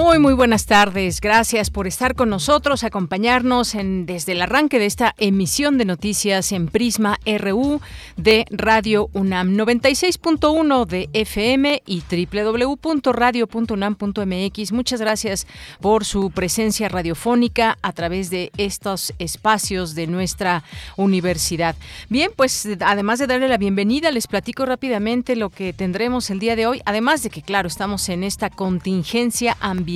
Muy, muy buenas tardes. Gracias por estar con nosotros, acompañarnos desde el arranque de esta emisión de noticias en Prisma RU de Radio UNAM 96.1 de FM y www.radio.unam.mx. Muchas gracias por su presencia radiofónica a través de estos espacios de nuestra universidad. Bien, pues además de darle la bienvenida, les platico rápidamente lo que tendremos el día de hoy, además de que, claro, estamos en esta contingencia ambiental.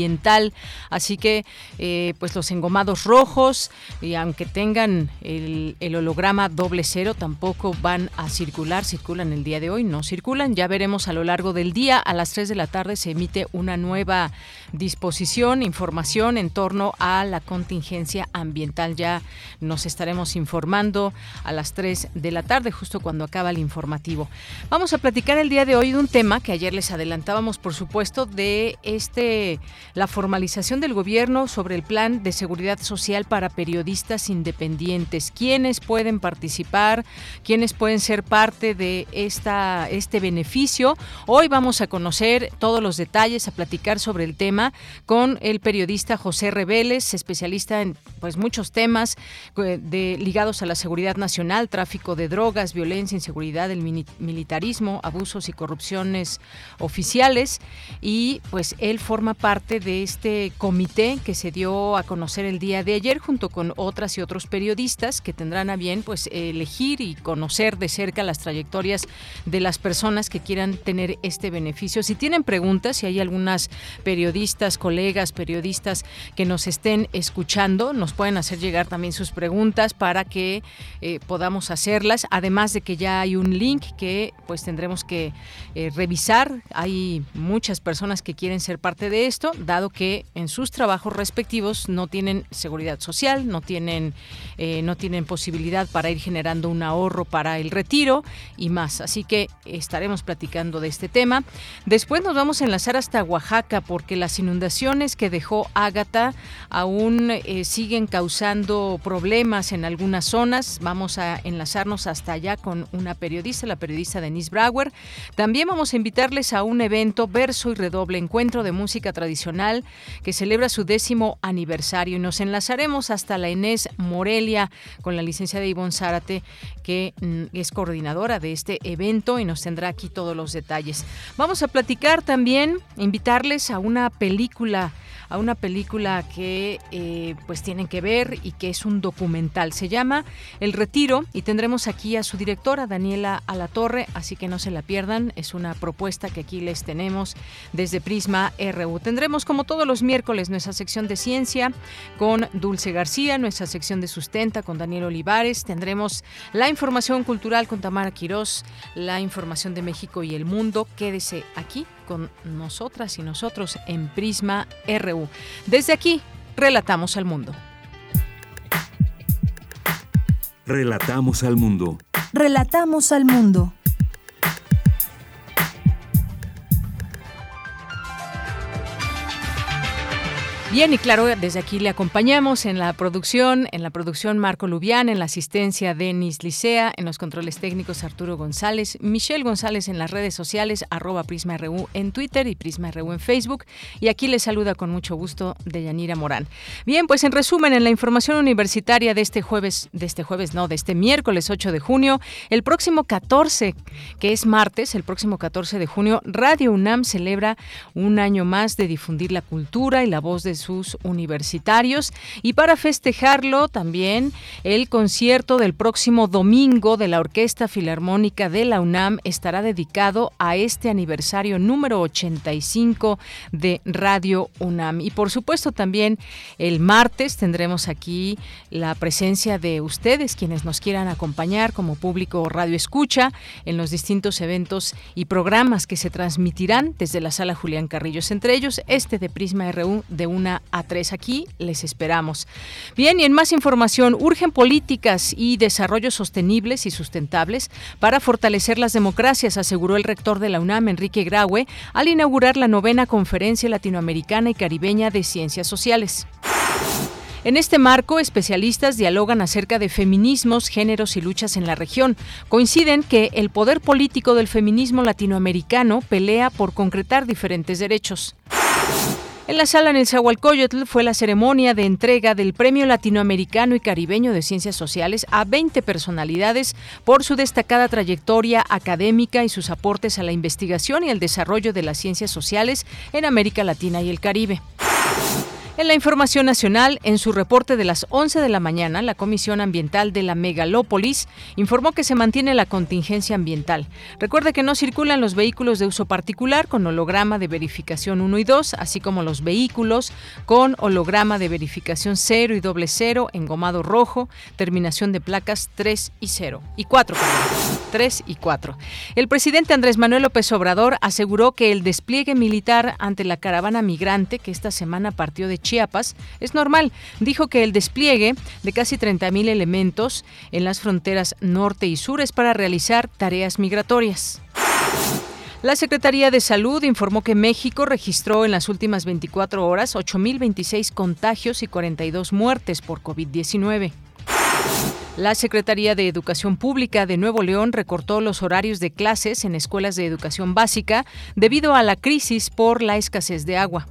Así que, eh, pues los engomados rojos, y aunque tengan el, el, holograma doble cero, tampoco van a circular. Circulan el día de hoy, no circulan. Ya veremos a lo largo del día. A las 3 de la tarde se emite una nueva disposición, información en torno a la contingencia ambiental. Ya nos estaremos informando a las 3 de la tarde, justo cuando acaba el informativo. Vamos a platicar el día de hoy de un tema que ayer les adelantábamos, por supuesto, de este la formalización del gobierno sobre el plan de seguridad social para periodistas independientes. ¿Quiénes pueden participar? ¿Quiénes pueden ser parte de esta, este beneficio? Hoy vamos a conocer todos los detalles, a platicar sobre el tema con el periodista José Reveles, especialista en pues muchos temas eh, de, ligados a la seguridad nacional, tráfico de drogas, violencia, inseguridad, el militarismo, abusos y corrupciones oficiales. Y pues él forma parte de este comité que se dio a conocer el día de ayer junto con otras y otros periodistas que tendrán a bien pues elegir y conocer de cerca las trayectorias de las personas que quieran tener este beneficio. Si tienen preguntas, si hay algunas periodistas, colegas, periodistas que nos estén escuchando, nos pueden hacer llegar también sus preguntas para que eh, podamos hacerlas. Además de que ya hay un link que pues tendremos que eh, revisar. Hay muchas personas que quieren ser parte de esto dado que en sus trabajos respectivos no tienen seguridad social, no tienen, eh, no tienen posibilidad para ir generando un ahorro para el retiro y más. Así que estaremos platicando de este tema. Después nos vamos a enlazar hasta Oaxaca porque las inundaciones que dejó Ágata aún eh, siguen causando problemas en algunas zonas. Vamos a enlazarnos hasta allá con una periodista, la periodista Denise Brauer. También vamos a invitarles a un evento verso y redoble, encuentro de música tradicional que celebra su décimo aniversario y nos enlazaremos hasta la Inés Morelia con la licenciada Ivonne Zárate, que mm, es coordinadora de este evento y nos tendrá aquí todos los detalles. Vamos a platicar también, invitarles a una película a una película que eh, pues tienen que ver y que es un documental. Se llama El Retiro y tendremos aquí a su directora, Daniela Alatorre, así que no se la pierdan. Es una propuesta que aquí les tenemos desde Prisma RU. Tendremos como todos los miércoles nuestra sección de ciencia con Dulce García, nuestra sección de sustenta con Daniel Olivares. Tendremos la información cultural con Tamara Quirós, la información de México y el mundo. Quédese aquí con nosotras y nosotros en Prisma RU. Desde aquí, relatamos al mundo. Relatamos al mundo. Relatamos al mundo. Bien, y claro, desde aquí le acompañamos en la producción, en la producción Marco Lubián, en la asistencia Denis Licea, en los controles técnicos Arturo González, Michelle González en las redes sociales, arroba PrismaRU en Twitter y PrismaRU en Facebook. Y aquí le saluda con mucho gusto Deyanira Morán. Bien, pues en resumen, en la información universitaria de este jueves, de este jueves, no, de este miércoles 8 de junio, el próximo 14, que es martes, el próximo 14 de junio, Radio UNAM celebra un año más de difundir la cultura y la voz de sus universitarios. Y para festejarlo también el concierto del próximo domingo de la Orquesta Filarmónica de la UNAM estará dedicado a este aniversario número 85 de Radio UNAM. Y por supuesto también el martes tendremos aquí la presencia de ustedes, quienes nos quieran acompañar como público Radio Escucha en los distintos eventos y programas que se transmitirán desde la sala Julián Carrillos, entre ellos este de Prisma RU de 1 a 3. Aquí les esperamos. Bien, y en más información, urgen políticas y desarrollos sostenibles y sustentables para fortalecer las democracias, aseguró el rector de la UNAM, Enrique Graue, al inaugurar la novena Conferencia Latinoamericana y Caribeña de Ciencias Sociales. En este marco, especialistas dialogan acerca de feminismos, géneros y luchas en la región. Coinciden que el poder político del feminismo latinoamericano pelea por concretar diferentes derechos. En la sala en el Zahualcoyotl fue la ceremonia de entrega del Premio Latinoamericano y Caribeño de Ciencias Sociales a 20 personalidades por su destacada trayectoria académica y sus aportes a la investigación y el desarrollo de las ciencias sociales en América Latina y el Caribe. En la información nacional, en su reporte de las 11 de la mañana, la Comisión Ambiental de la Megalópolis informó que se mantiene la contingencia ambiental. Recuerde que no circulan los vehículos de uso particular con holograma de verificación 1 y 2, así como los vehículos con holograma de verificación 0 y doble 0, engomado rojo, terminación de placas 3 y 0 y 4, 3 y 4. El presidente Andrés Manuel López Obrador aseguró que el despliegue militar ante la caravana migrante que esta semana partió de Chiapas es normal. Dijo que el despliegue de casi 30.000 elementos en las fronteras norte y sur es para realizar tareas migratorias. La Secretaría de Salud informó que México registró en las últimas 24 horas 8.026 contagios y 42 muertes por COVID-19. La Secretaría de Educación Pública de Nuevo León recortó los horarios de clases en escuelas de educación básica debido a la crisis por la escasez de agua.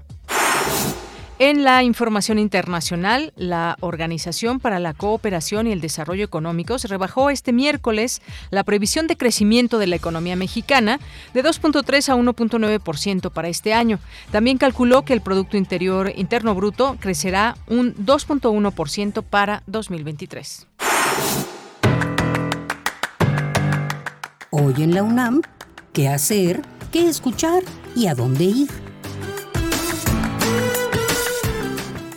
En la información internacional, la Organización para la Cooperación y el Desarrollo Económicos rebajó este miércoles la previsión de crecimiento de la economía mexicana de 2.3 a 1.9% para este año. También calculó que el Producto Interior Interno Bruto crecerá un 2.1% para 2023. Hoy en la UNAM, ¿qué hacer? ¿Qué escuchar? ¿Y a dónde ir?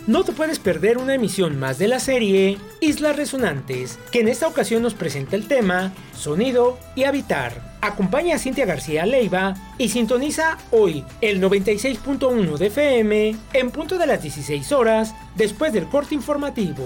No te puedes perder una emisión más de la serie Islas Resonantes, que en esta ocasión nos presenta el tema Sonido y Habitar. Acompaña a Cintia García Leiva y sintoniza hoy el 96.1 de FM en punto de las 16 horas después del corte informativo.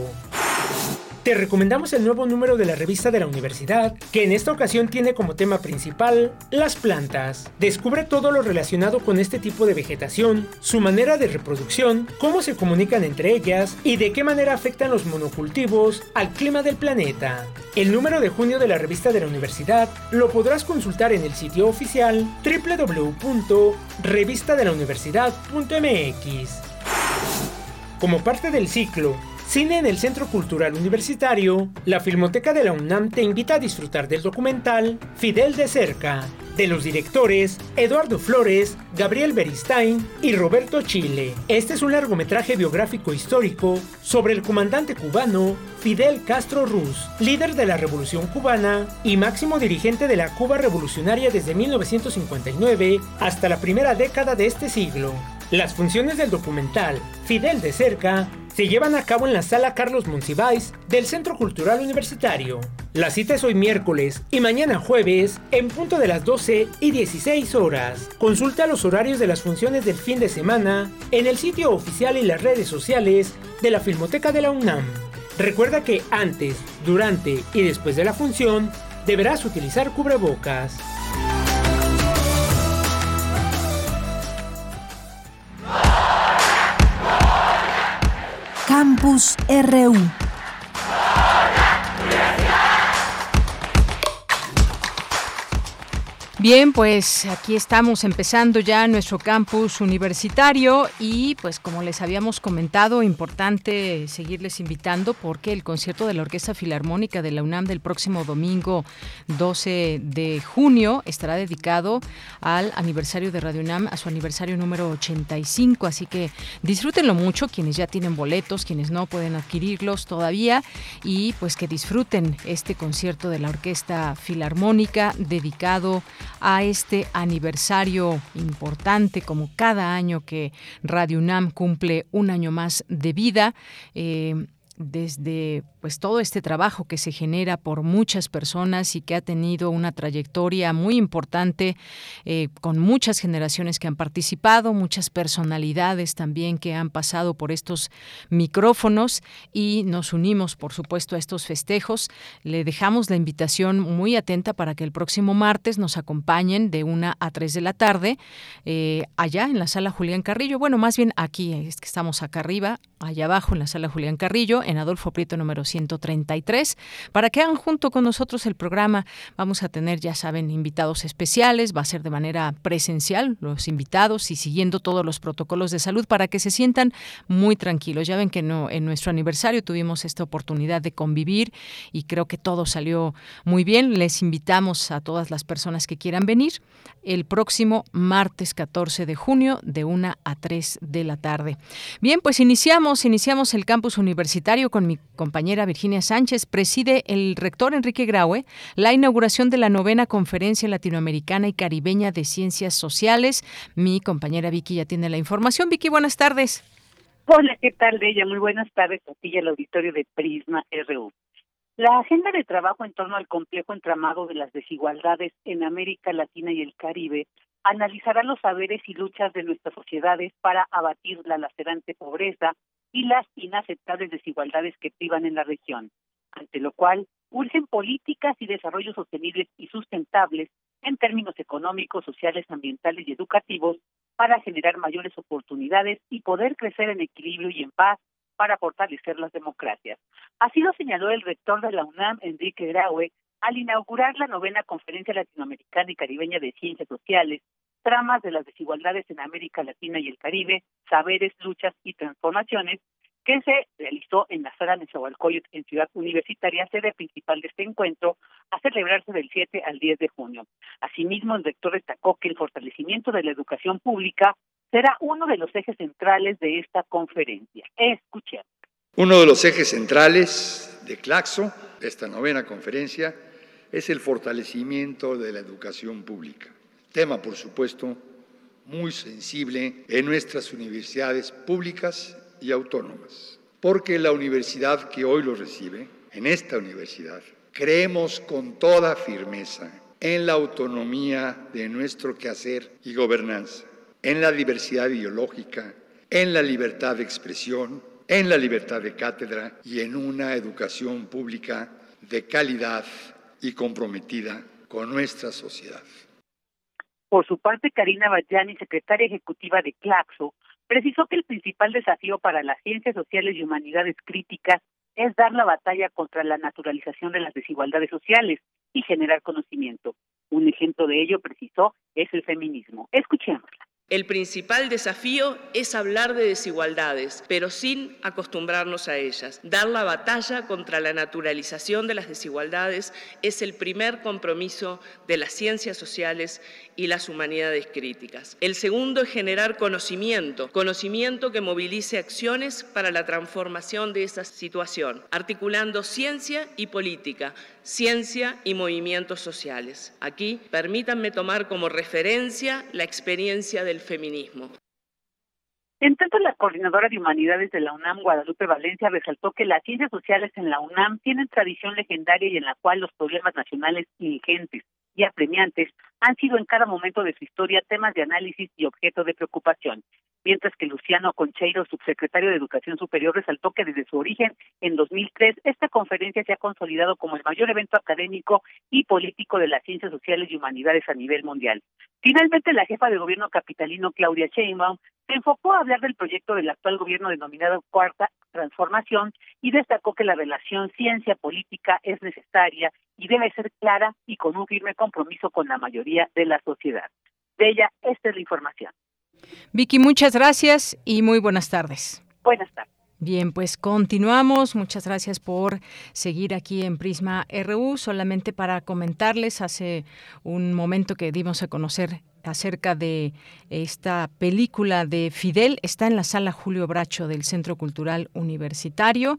Te recomendamos el nuevo número de la revista de la universidad, que en esta ocasión tiene como tema principal las plantas. Descubre todo lo relacionado con este tipo de vegetación, su manera de reproducción, cómo se comunican entre ellas y de qué manera afectan los monocultivos al clima del planeta. El número de junio de la revista de la universidad lo podrás consultar en el sitio oficial www.revistadelauniversidad.mx. Como parte del ciclo Cine en el Centro Cultural Universitario, la Filmoteca de la UNAM te invita a disfrutar del documental Fidel de cerca, de los directores Eduardo Flores, Gabriel Beristain y Roberto Chile. Este es un largometraje biográfico histórico sobre el comandante cubano Fidel Castro Ruz, líder de la Revolución cubana y máximo dirigente de la Cuba revolucionaria desde 1959 hasta la primera década de este siglo. Las funciones del documental Fidel de cerca se llevan a cabo en la sala Carlos Monsiváis del Centro Cultural Universitario. La cita es hoy miércoles y mañana jueves en punto de las 12 y 16 horas. Consulta los horarios de las funciones del fin de semana en el sitio oficial y las redes sociales de la Filmoteca de la UNAM. Recuerda que antes, durante y después de la función deberás utilizar cubrebocas. Campus RU. Bien, pues aquí estamos empezando ya nuestro campus universitario y pues como les habíamos comentado, importante seguirles invitando porque el concierto de la Orquesta Filarmónica de la UNAM del próximo domingo 12 de junio estará dedicado al aniversario de Radio UNAM, a su aniversario número 85, así que disfrútenlo mucho quienes ya tienen boletos, quienes no pueden adquirirlos todavía y pues que disfruten este concierto de la Orquesta Filarmónica dedicado a este aniversario importante como cada año que Radio UNAM cumple un año más de vida. Eh, desde pues todo este trabajo que se genera por muchas personas y que ha tenido una trayectoria muy importante eh, con muchas generaciones que han participado, muchas personalidades también que han pasado por estos micrófonos y nos unimos por supuesto a estos festejos. Le dejamos la invitación muy atenta para que el próximo martes nos acompañen de una a tres de la tarde eh, allá en la sala Julián Carrillo. Bueno, más bien aquí, es que estamos acá arriba, allá abajo en la sala Julián Carrillo, en Adolfo Prieto número 133. Para que hagan junto con nosotros el programa, vamos a tener, ya saben, invitados especiales, va a ser de manera presencial los invitados y siguiendo todos los protocolos de salud para que se sientan muy tranquilos. Ya ven que en nuestro aniversario tuvimos esta oportunidad de convivir y creo que todo salió muy bien. Les invitamos a todas las personas que quieran venir el próximo martes 14 de junio de 1 a 3 de la tarde. Bien, pues iniciamos, iniciamos el campus universitario con mi compañera Virginia Sánchez. Preside el rector Enrique Graue la inauguración de la novena Conferencia Latinoamericana y Caribeña de Ciencias Sociales. Mi compañera Vicky ya tiene la información. Vicky, buenas tardes. Hola, ¿qué tal, Bella? Muy buenas tardes a ti y al auditorio de Prisma RU. La agenda de trabajo en torno al complejo entramado de las desigualdades en América Latina y el Caribe analizará los saberes y luchas de nuestras sociedades para abatir la lacerante pobreza y las inaceptables desigualdades que privan en la región, ante lo cual urgen políticas y desarrollos sostenibles y sustentables en términos económicos, sociales, ambientales y educativos para generar mayores oportunidades y poder crecer en equilibrio y en paz para fortalecer las democracias. Así lo señaló el rector de la UNAM, Enrique Graue, al inaugurar la novena Conferencia Latinoamericana y Caribeña de Ciencias Sociales, tramas de las desigualdades en América Latina y el Caribe, saberes, luchas y transformaciones, que se realizó en la sala de Nezahualcóyotl en Ciudad Universitaria, sede principal de este encuentro, a celebrarse del 7 al 10 de junio. Asimismo, el rector destacó que el fortalecimiento de la educación pública será uno de los ejes centrales de esta conferencia. Escuchemos. Uno de los ejes centrales de Claxo, esta novena conferencia, es el fortalecimiento de la educación pública. Tema, por supuesto, muy sensible en nuestras universidades públicas y autónomas, porque la universidad que hoy lo recibe, en esta universidad, creemos con toda firmeza en la autonomía de nuestro quehacer y gobernanza, en la diversidad ideológica, en la libertad de expresión, en la libertad de cátedra y en una educación pública de calidad y comprometida con nuestra sociedad. Por su parte, Karina Bayani, secretaria ejecutiva de Claxo, precisó que el principal desafío para las ciencias sociales y humanidades críticas es dar la batalla contra la naturalización de las desigualdades sociales y generar conocimiento. Un ejemplo de ello, precisó, es el feminismo. Escuchémosla. El principal desafío es hablar de desigualdades, pero sin acostumbrarnos a ellas. Dar la batalla contra la naturalización de las desigualdades es el primer compromiso de las ciencias sociales y las humanidades críticas. El segundo es generar conocimiento, conocimiento que movilice acciones para la transformación de esa situación, articulando ciencia y política, ciencia y movimientos sociales. Aquí permítanme tomar como referencia la experiencia del feminismo. En tanto, la coordinadora de humanidades de la UNAM, Guadalupe Valencia, resaltó que las ciencias sociales en la UNAM tienen tradición legendaria y en la cual los problemas nacionales ingentes y apremiantes han sido en cada momento de su historia temas de análisis y objeto de preocupación, mientras que Luciano Concheiro, subsecretario de Educación Superior, resaltó que desde su origen en 2003 esta conferencia se ha consolidado como el mayor evento académico y político de las ciencias sociales y humanidades a nivel mundial. Finalmente, la jefa de gobierno capitalino, Claudia Sheinbaum, Se enfocó a hablar del proyecto del actual gobierno denominado Cuarta Transformación y destacó que la relación ciencia-política es necesaria y debe ser clara y con un firme compromiso con la mayoría de la sociedad. De ella, esta es la información. Vicky, muchas gracias y muy buenas tardes. Buenas tardes. Bien, pues continuamos. Muchas gracias por seguir aquí en Prisma RU. Solamente para comentarles, hace un momento que dimos a conocer acerca de esta película de Fidel. Está en la sala Julio Bracho del Centro Cultural Universitario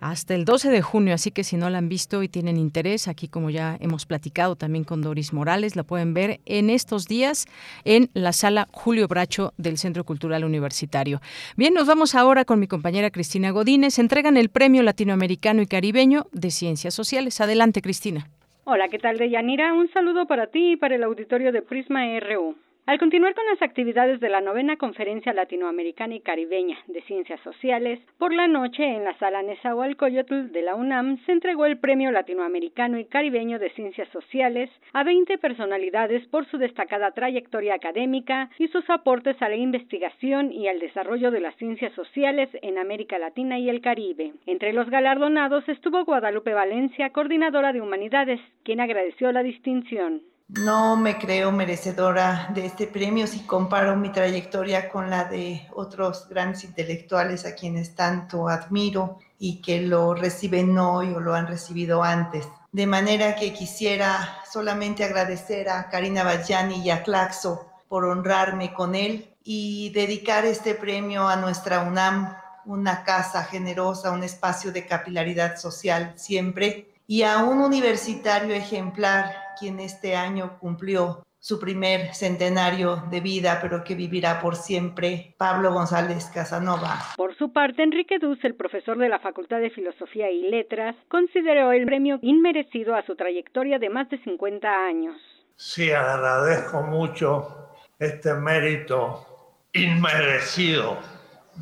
hasta el 12 de junio, así que si no la han visto y tienen interés, aquí como ya hemos platicado también con Doris Morales, la pueden ver en estos días en la sala Julio Bracho del Centro Cultural Universitario. Bien, nos vamos ahora con mi compañera Cristina Godínez. Entregan el Premio Latinoamericano y Caribeño de Ciencias Sociales. Adelante, Cristina. Hola, ¿qué tal, Deyanira? Un saludo para ti y para el auditorio de Prisma RU. Al continuar con las actividades de la novena Conferencia Latinoamericana y Caribeña de Ciencias Sociales, por la noche en la sala Nezahualcóyotl de la UNAM se entregó el Premio Latinoamericano y Caribeño de Ciencias Sociales a 20 personalidades por su destacada trayectoria académica y sus aportes a la investigación y al desarrollo de las ciencias sociales en América Latina y el Caribe. Entre los galardonados estuvo Guadalupe Valencia, coordinadora de Humanidades, quien agradeció la distinción. No me creo merecedora de este premio si comparo mi trayectoria con la de otros grandes intelectuales a quienes tanto admiro y que lo reciben hoy o lo han recibido antes. De manera que quisiera solamente agradecer a Karina Bajani y a Claxo por honrarme con él y dedicar este premio a nuestra UNAM, una casa generosa, un espacio de capilaridad social siempre, y a un universitario ejemplar quien este año cumplió su primer centenario de vida, pero que vivirá por siempre, Pablo González Casanova. Por su parte, Enrique Duz, el profesor de la Facultad de Filosofía y Letras, consideró el premio inmerecido a su trayectoria de más de 50 años. Sí, agradezco mucho este mérito inmerecido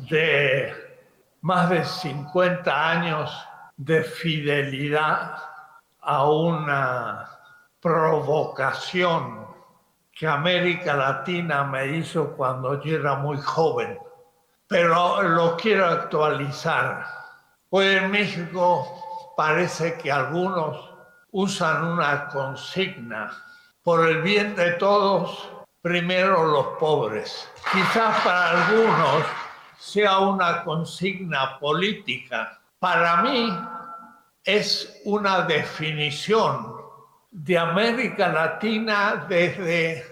de más de 50 años de fidelidad a una provocación que América Latina me hizo cuando yo era muy joven, pero lo quiero actualizar. Hoy en México parece que algunos usan una consigna, por el bien de todos, primero los pobres. Quizás para algunos sea una consigna política. Para mí es una definición de América Latina desde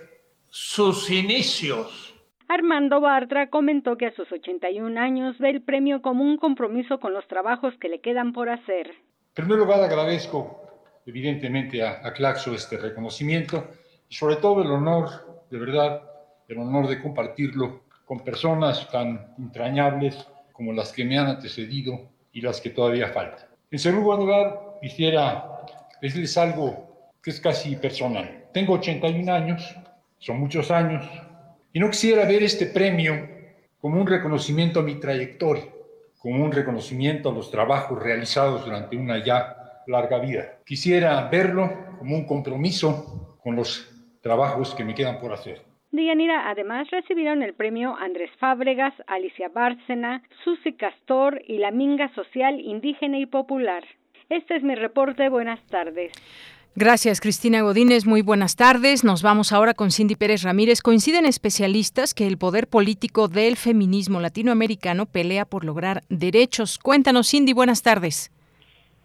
sus inicios. Armando Bartra comentó que a sus 81 años ve el premio como un compromiso con los trabajos que le quedan por hacer. En primer lugar, agradezco evidentemente a, a Claxo este reconocimiento y sobre todo el honor, de verdad, el honor de compartirlo con personas tan entrañables como las que me han antecedido y las que todavía faltan. En segundo lugar, quisiera decirles algo que es casi personal. Tengo 81 años, son muchos años, y no quisiera ver este premio como un reconocimiento a mi trayectoria, como un reconocimiento a los trabajos realizados durante una ya larga vida. Quisiera verlo como un compromiso con los trabajos que me quedan por hacer. Dianira, además recibieron el premio Andrés Fábregas, Alicia Bárcena, Susi Castor y la Minga Social Indígena y Popular. Este es mi reporte. Buenas tardes. Gracias, Cristina Godínez. Muy buenas tardes. Nos vamos ahora con Cindy Pérez Ramírez. Coinciden especialistas que el poder político del feminismo latinoamericano pelea por lograr derechos. Cuéntanos, Cindy. Buenas tardes.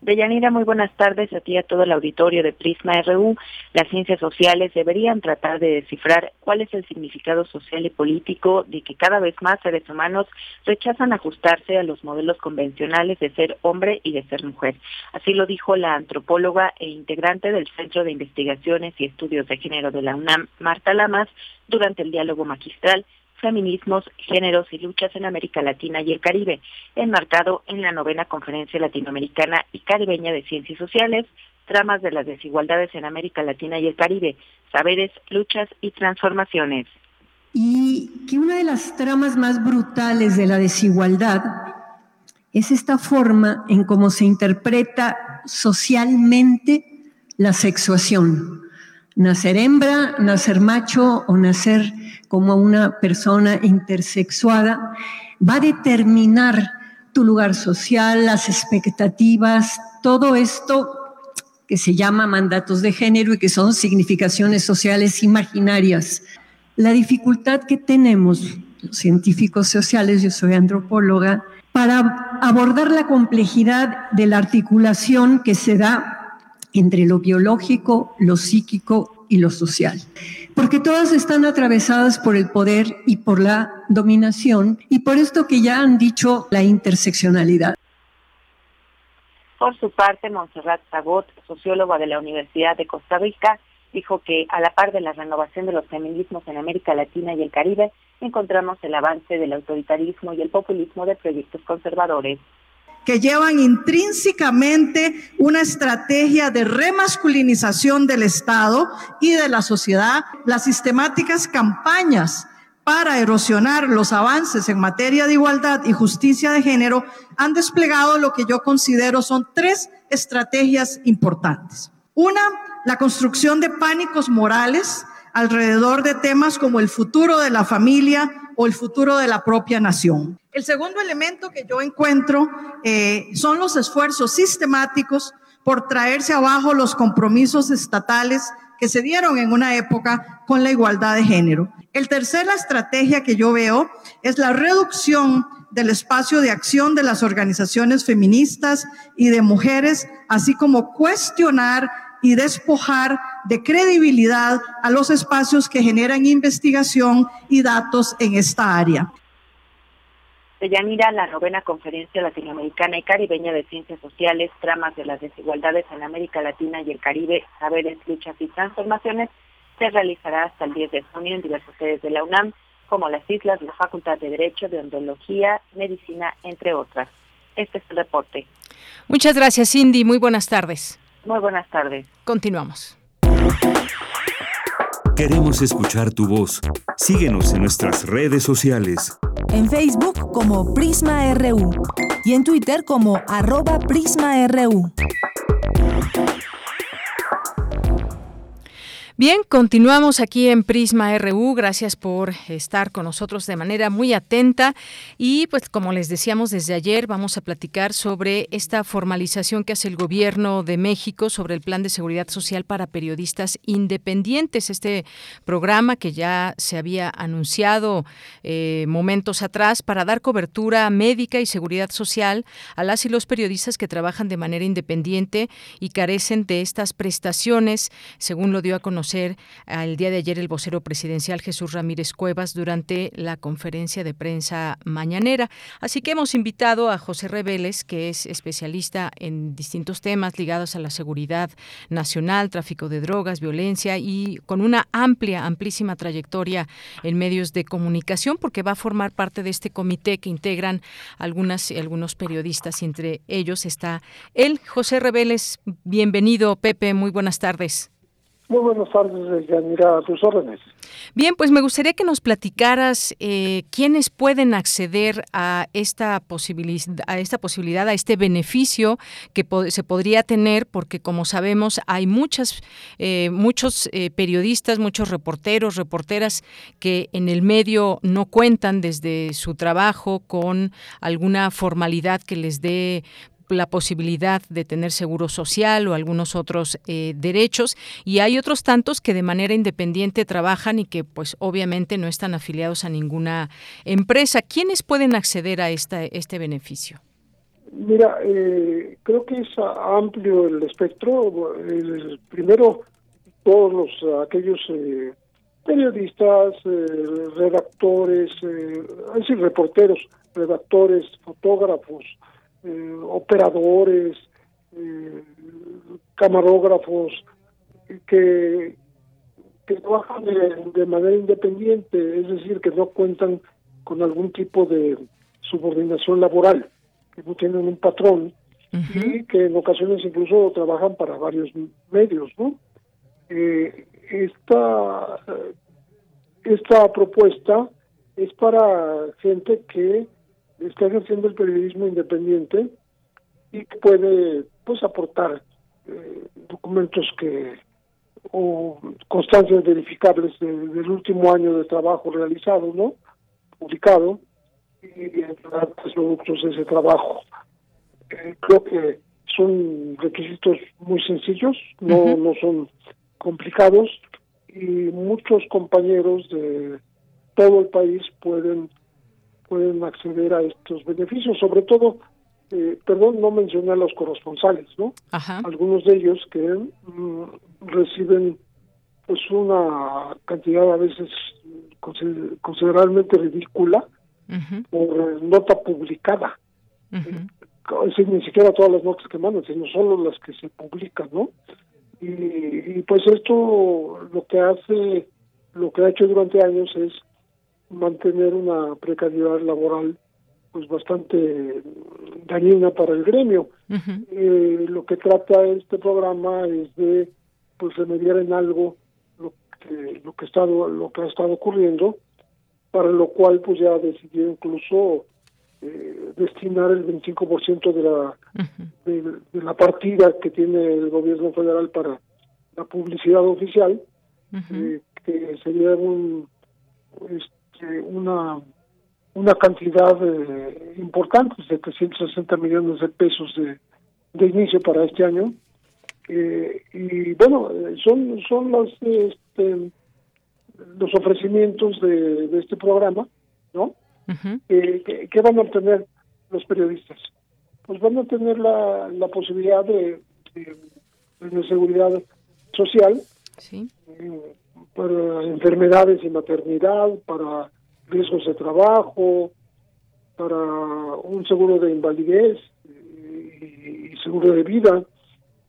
Deyanira, muy buenas tardes a ti y a todo el auditorio de Prisma RU. Las ciencias sociales deberían tratar de descifrar cuál es el significado social y político de que cada vez más seres humanos rechazan ajustarse a los modelos convencionales de ser hombre y de ser mujer. Así lo dijo la antropóloga e integrante del Centro de Investigaciones y Estudios de Género de la UNAM, Marta Lamas, durante el diálogo magistral feminismos, géneros y luchas en América Latina y el Caribe, enmarcado en la novena Conferencia Latinoamericana y Caribeña de Ciencias Sociales, tramas de las desigualdades en América Latina y el Caribe, saberes, luchas y transformaciones. Y que una de las tramas más brutales de la desigualdad es esta forma en cómo se interpreta socialmente la sexuación, nacer hembra, nacer macho o nacer como una persona intersexuada, va a determinar tu lugar social, las expectativas, todo esto que se llama mandatos de género y que son significaciones sociales imaginarias. La dificultad que tenemos los científicos sociales, yo soy antropóloga, para abordar la complejidad de la articulación que se da entre lo biológico, lo psíquico y lo social. Porque todas están atravesadas por el poder y por la dominación y por esto que ya han dicho la interseccionalidad. Por su parte, Montserrat Sabot, socióloga de la Universidad de Costa Rica, dijo que a la par de la renovación de los feminismos en América Latina y el Caribe, encontramos el avance del autoritarismo y el populismo de proyectos conservadores que llevan intrínsecamente una estrategia de remasculinización del Estado y de la sociedad, las sistemáticas campañas para erosionar los avances en materia de igualdad y justicia de género han desplegado lo que yo considero son tres estrategias importantes. Una, la construcción de pánicos morales alrededor de temas como el futuro de la familia o el futuro de la propia nación. El segundo elemento que yo encuentro eh, son los esfuerzos sistemáticos por traerse abajo los compromisos estatales que se dieron en una época con la igualdad de género. El tercera estrategia que yo veo es la reducción del espacio de acción de las organizaciones feministas y de mujeres, así como cuestionar y despojar de credibilidad a los espacios que generan investigación y datos en esta área. Yanira, la novena conferencia latinoamericana y caribeña de ciencias sociales, tramas de las desigualdades en América Latina y el Caribe, saberes, luchas y transformaciones, se realizará hasta el 10 de junio en diversas sedes de la UNAM, como las islas, la Facultad de Derecho, de Odontología, Medicina, entre otras. Este es el reporte. Muchas gracias, Cindy. Muy buenas tardes. Muy buenas tardes. Continuamos. Queremos escuchar tu voz. Síguenos en nuestras redes sociales. En Facebook como Prisma RU y en Twitter como arroba PrismaRU. Bien, continuamos aquí en Prisma RU. Gracias por estar con nosotros de manera muy atenta. Y pues como les decíamos desde ayer, vamos a platicar sobre esta formalización que hace el gobierno de México sobre el Plan de Seguridad Social para Periodistas Independientes. Este programa que ya se había anunciado eh, momentos atrás para dar cobertura médica y seguridad social a las y los periodistas que trabajan de manera independiente y carecen de estas prestaciones, según lo dio a conocer el día de ayer el vocero presidencial Jesús Ramírez Cuevas durante la conferencia de prensa mañanera. Así que hemos invitado a José Reveles, que es especialista en distintos temas ligados a la seguridad nacional, tráfico de drogas, violencia y con una amplia, amplísima trayectoria en medios de comunicación, porque va a formar parte de este comité que integran algunas algunos periodistas y entre ellos está él, José Reveles. Bienvenido, Pepe. Muy buenas tardes. Muy buenas tardes, Yanira, a tus órdenes. Bien, pues me gustaría que nos platicaras eh, quiénes pueden acceder a esta, a esta posibilidad, a este beneficio que se podría tener, porque como sabemos hay muchas, eh, muchos eh, periodistas, muchos reporteros, reporteras que en el medio no cuentan desde su trabajo con alguna formalidad que les dé la posibilidad de tener seguro social o algunos otros eh, derechos y hay otros tantos que de manera independiente trabajan y que pues obviamente no están afiliados a ninguna empresa. ¿Quiénes pueden acceder a esta, este beneficio? Mira, eh, creo que es amplio el espectro. primero, todos los aquellos eh, periodistas, redactores, es decir, reporteros, redactores, fotógrafos, eh, operadores, eh, camarógrafos que, que trabajan de, manera independiente, es decir, que no cuentan con algún tipo de subordinación laboral, que no tienen un patrón y que en ocasiones incluso trabajan para varios medios, ¿no? Eh, esta, esta propuesta es para gente que está ejerciendo el periodismo independiente y que puede pues aportar eh, documentos que o constancias verificables del último año de trabajo realizado, ¿no? Publicado y entregar los productos de ese trabajo. Eh, creo que son requisitos muy sencillos, no, no son complicados y muchos compañeros de todo el país pueden pueden acceder a estos beneficios, sobre todo, eh, perdón, no mencioné a los corresponsales, ¿no? Algunos de ellos que mm, reciben pues una cantidad a veces considerablemente ridícula por nota publicada. Es ni siquiera todas las notas que mandan, sino solo las que se publican, ¿no? Y, pues esto lo que hace, lo que ha hecho durante años es mantener una precariedad laboral pues bastante dañina para el gremio. Eh, lo que trata este programa es de pues remediar en algo lo que lo que ha estado lo que ha estado ocurriendo, para lo cual pues ya decidió incluso eh, destinar el 25% de la de, la partida que tiene el gobierno federal para la publicidad oficial eh, que sería un este, una una cantidad eh, importante de 360 millones de pesos de, de inicio para este año. Y bueno son son los este, los ofrecimientos de, de este programa no eh, ¿qué, van a obtener los periodistas? Pues van a tener la, la posibilidad de, de, seguridad social. Eh, para enfermedades y maternidad, para riesgos de trabajo, para un seguro de invalidez y, seguro de vida,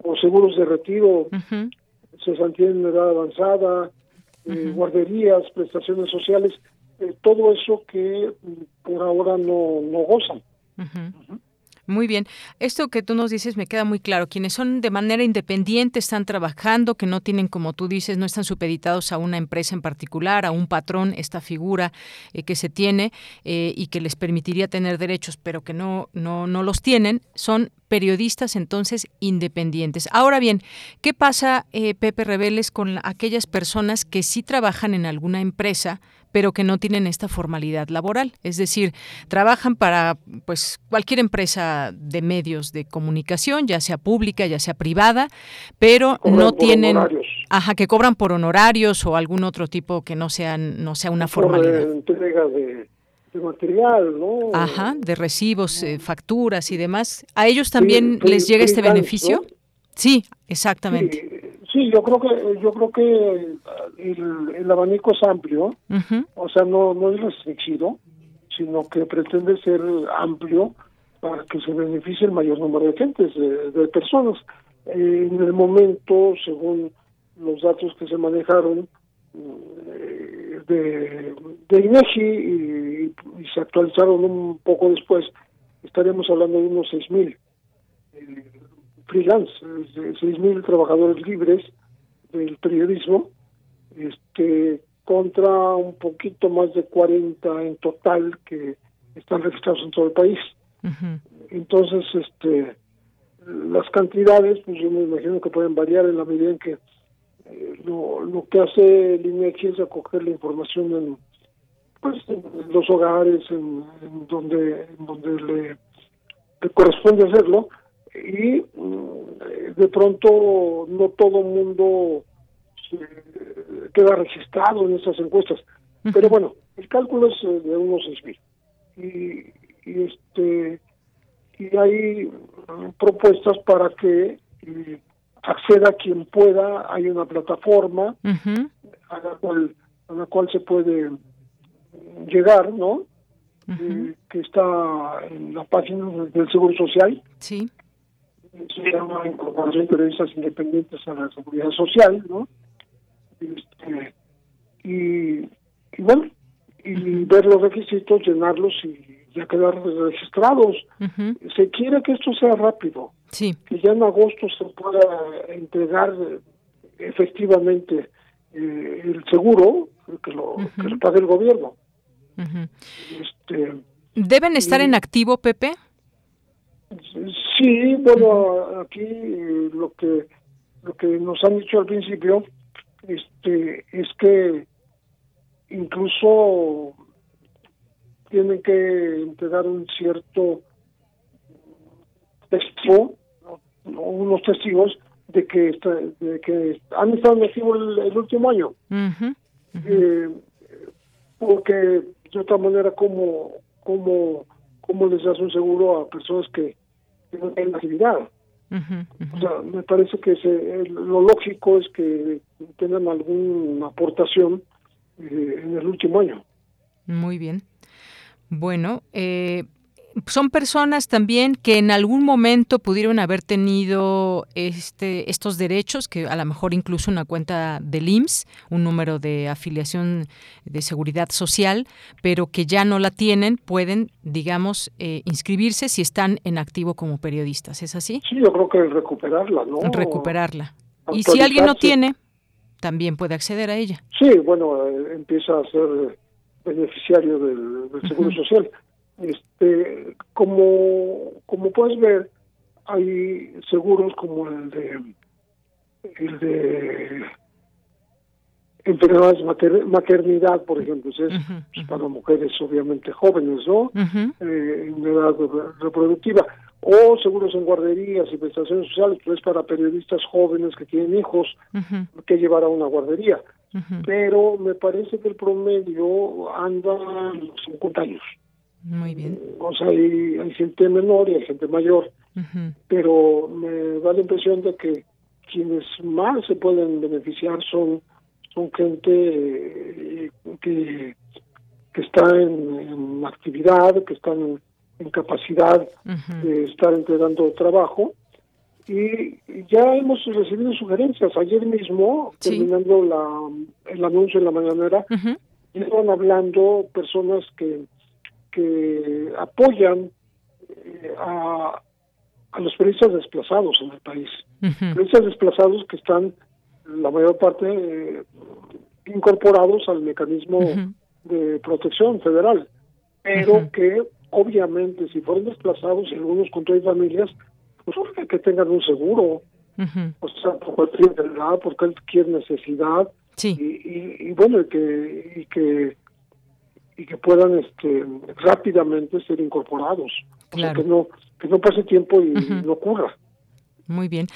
o seguros de retiro, se cesantía en edad avanzada, eh, guarderías, prestaciones sociales. Eh, todo eso que mm, por ahora no, no gozan. Muy bien. Esto que tú nos dices me queda muy claro. Quienes son de manera independiente, están trabajando, que no tienen, como tú dices, no están supeditados a una empresa en particular, a un patrón, esta figura eh, que se tiene eh, y que les permitiría tener derechos, pero que no, no, no los tienen, son periodistas entonces independientes. Ahora bien, ¿qué pasa, Pepe Rebeles, con aquellas personas que sí trabajan en alguna empresa, pero que no tienen esta formalidad laboral. Es decir, trabajan para pues cualquier empresa de medios de comunicación, ya sea pública, ya sea privada, pero no tienen ajá, que cobran por honorarios o algún otro tipo que no sean no sea una formalidad. entrega de, material, ¿no? Ajá, de recibos, eh, facturas y demás. ¿A ellos también les llega este beneficio? Sí, exactamente. Sí, yo creo que yo creo que el, abanico es amplio, o sea, no no es restringido, sino que pretende ser amplio para que se beneficie el mayor número de gentes, de, personas. en el momento, según los datos que se manejaron eh, de, de INEGI y, se actualizaron un poco después, estaríamos hablando de unos 6.000 eh, freelance, seis mil trabajadores libres del periodismo, este contra un poquito más de 40 en total que están registrados en todo el país. Entonces, este las cantidades, pues yo me imagino que pueden variar en la medida en que eh, lo, lo que hace el INEGI es acoger la información en, pues, en los hogares, en, donde, en donde le, le corresponde hacerlo, y mm, de pronto no todo mundo queda registrado en esas encuestas. Pero bueno, el cálculo es eh, de unos 6.000. Y, y, este, y hay mm, propuestas para que eh, acceda quien pueda. Hay una plataforma a, la cual, a la cual se puede llegar, ¿no? Eh, que está en la página del Seguro Social. Sí se llama Incorporación de Periodistas Independientes a la Seguridad Social, ¿no? Este, y, y, bueno, y ver los requisitos, llenarlos y ya quedar registrados. Se quiere que esto sea rápido, sí. que ya en agosto se pueda entregar efectivamente eh, el seguro que lo, que lo pague el gobierno. este, ¿Deben estar en activo, Pepe? Sí, bueno, aquí lo que lo que nos han dicho al principio este, es que incluso tienen que entregar un cierto testigo, unos testigos de que de que han estado activos el, el, último año. Eh, porque de otra manera, como como cómo les das un seguro a personas que, no tienen actividad? O sea, me parece que lo lógico es que tengan alguna aportación eh, en el último año. Muy bien. Bueno, eh, son personas también que en algún momento pudieron haber tenido este, estos derechos, que a lo mejor incluso una cuenta del IMSS, un número de afiliación de seguridad social, pero que ya no la tienen, pueden, digamos, eh, inscribirse si están en activo como periodistas. ¿Es así? Sí, yo creo que recuperarla, ¿no? Recuperarla. Y si alguien no tiene, también puede acceder a ella. Sí, bueno, eh, empieza a ser beneficiario del, Seguro Social. Este, como, como puedes ver, hay seguros como el de el de enfermedades maternidad, por ejemplo, es para mujeres obviamente jóvenes, ¿no? Eh, en edad reproductiva. O seguros en guarderías y prestaciones sociales, pues para periodistas jóvenes que tienen hijos que llevar a una guardería. Pero me parece que el promedio anda en los 50 años. Muy bien. O sea, hay, hay gente menor y hay gente mayor, pero me da la impresión de que quienes más se pueden beneficiar son son gente eh, que, que está en, actividad, que están en capacidad de estar entregando trabajo. Y ya hemos recibido sugerencias. Ayer mismo, terminando la, el anuncio en la mañanera, uh hablando personas que que apoyan eh, a, a, los periodistas desplazados en el país. Periodistas desplazados que están, la mayor parte, eh, incorporados al mecanismo de protección federal, pero que obviamente si fueron desplazados y algunos con tres familias, pues que tengan un seguro, o sea, por cualquier enfermedad, por cualquier necesidad, y, y, y, bueno, y que, y que y que puedan este, rápidamente ser incorporados. O sea, que no, que no pase tiempo y no ocurra. Muy bien.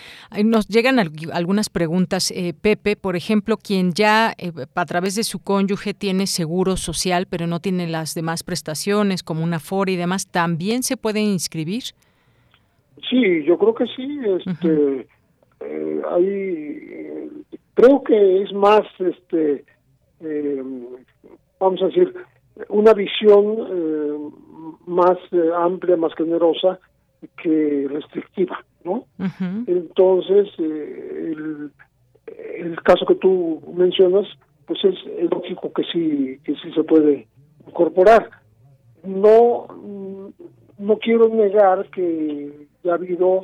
Nos llegan algunas preguntas. Eh, Pepe, por ejemplo, quien ya eh, a través de su cónyuge tiene seguro social, pero no tiene las demás prestaciones como una FOR y demás, ¿también se puede inscribir? Sí, yo creo que sí. Este, eh, hay, creo que es más, este, vamos a decir, una visión eh, más eh, amplia, más generosa que restrictiva, ¿no? Entonces, eh, el, el, caso que tú mencionas, pues es, lógico que sí, que sí se puede incorporar. No, no quiero negar que ya ha habido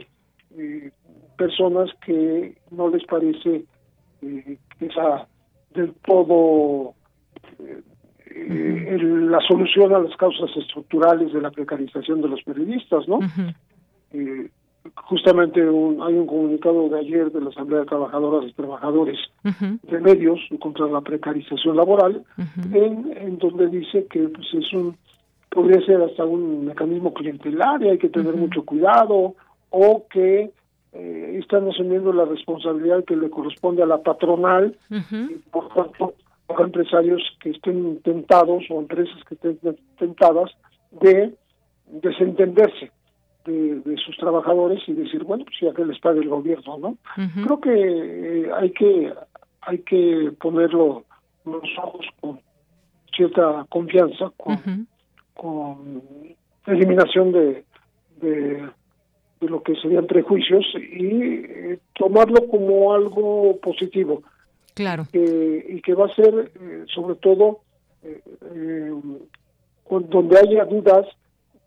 personas que no les parece esa del todo eh, la solución a las causas estructurales de la precarización de los periodistas, ¿no? Eh, justamente hay un comunicado de ayer de la Asamblea de Trabajadoras y Trabajadores de Medios contra la precarización laboral, en, donde dice que pues, es un podría ser hasta un mecanismo clientelar y hay que tener mucho cuidado, o que eh, están asumiendo la responsabilidad que le corresponde a la patronal, y por tanto empresarios que estén tentados o empresas que estén tentadas de desentenderse de, sus trabajadores y decir, bueno, pues ya que les pague el gobierno, ¿no? Creo que eh, hay que hay que ponerlo los ojos con cierta confianza, con, con eliminación de, de, lo que serían prejuicios y eh, tomarlo como algo positivo Claro. y que va a ser, eh, sobre todo, eh, eh, donde haya dudas,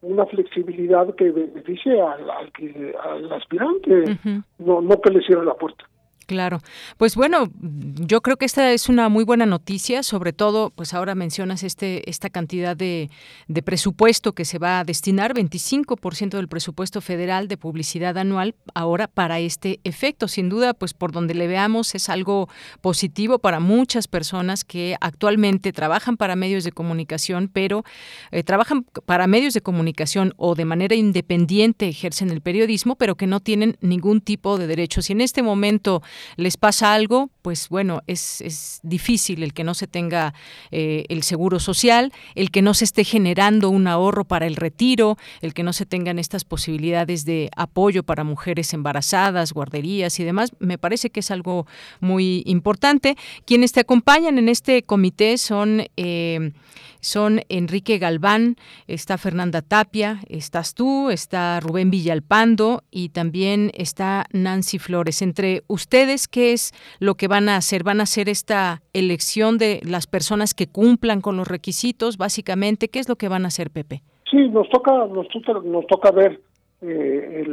una flexibilidad que beneficie al, al, que, al aspirante, no, no que le cierre la puerta. Claro. Pues bueno, yo creo que esta es una muy buena noticia, sobre todo, pues ahora mencionas este esta cantidad de, de presupuesto que se va a destinar, 25% del presupuesto federal de publicidad anual ahora para este efecto. Sin duda, pues por donde le veamos es algo positivo para muchas personas que actualmente trabajan para medios de comunicación, pero eh, trabajan para medios de comunicación o de manera independiente ejercen el periodismo, pero que no tienen ningún tipo de derechos. Y en este momento les pasa algo, pues bueno, es, es difícil el que no se tenga eh, el seguro social, el que no se esté generando un ahorro para el retiro, el que no se tengan estas posibilidades de apoyo para mujeres embarazadas, guarderías y demás, me parece que es algo muy importante. Quienes te acompañan en este comité son... Eh, son Enrique Galván, está Fernanda Tapia, estás tú, está Rubén Villalpando y también está Nancy Flores. Entre ustedes, ¿qué es lo que van a hacer? ¿Van a hacer esta elección de las personas que cumplan con los requisitos? Básicamente, ¿qué es lo que van a hacer, Pepe? Sí, nos toca, nos toca, nos toca ver eh,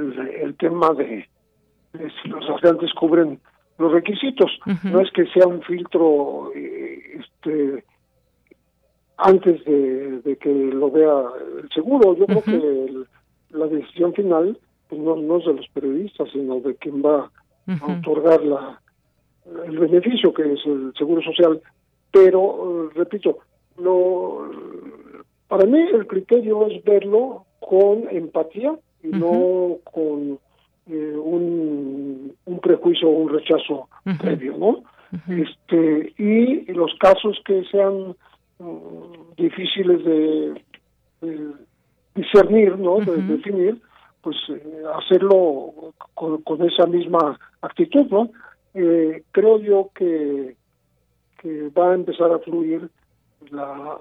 el, tema de, si los agentes cubren los requisitos. No es que sea un filtro eh, este antes de, que lo vea el seguro. Yo creo que la decisión final pues no, no es de los periodistas, sino de quien va a otorgar la, el beneficio que es el seguro social. Pero, eh, repito, no, para mí el criterio es verlo con empatía y no con eh, un, un prejuicio o un rechazo previo, ¿no? Este y los casos que sean difíciles de, discernir, ¿no? De definir, pues eh, hacerlo con, esa misma actitud, ¿no? Eh, creo yo que, que va a empezar a fluir la,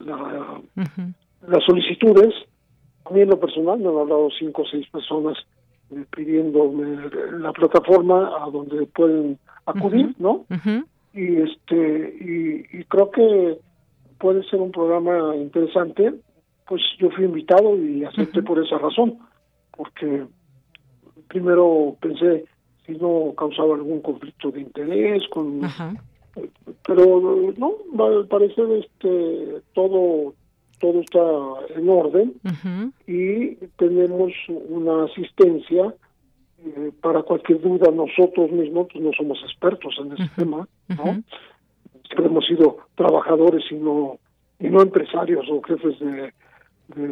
la las solicitudes. A mí en lo personal me han hablado cinco o seis personas eh, pidiéndome la plataforma a donde pueden acudir, ¿no? Y este y, y creo que puede ser un programa interesante, pues yo fui invitado y acepté por esa razón, porque primero pensé si no causaba algún conflicto de interés con pero no al parecer este todo todo está en orden y tenemos una asistencia eh, para cualquier duda nosotros mismos pues no somos expertos en ese tema no hemos sido trabajadores y no, y no empresarios o jefes de,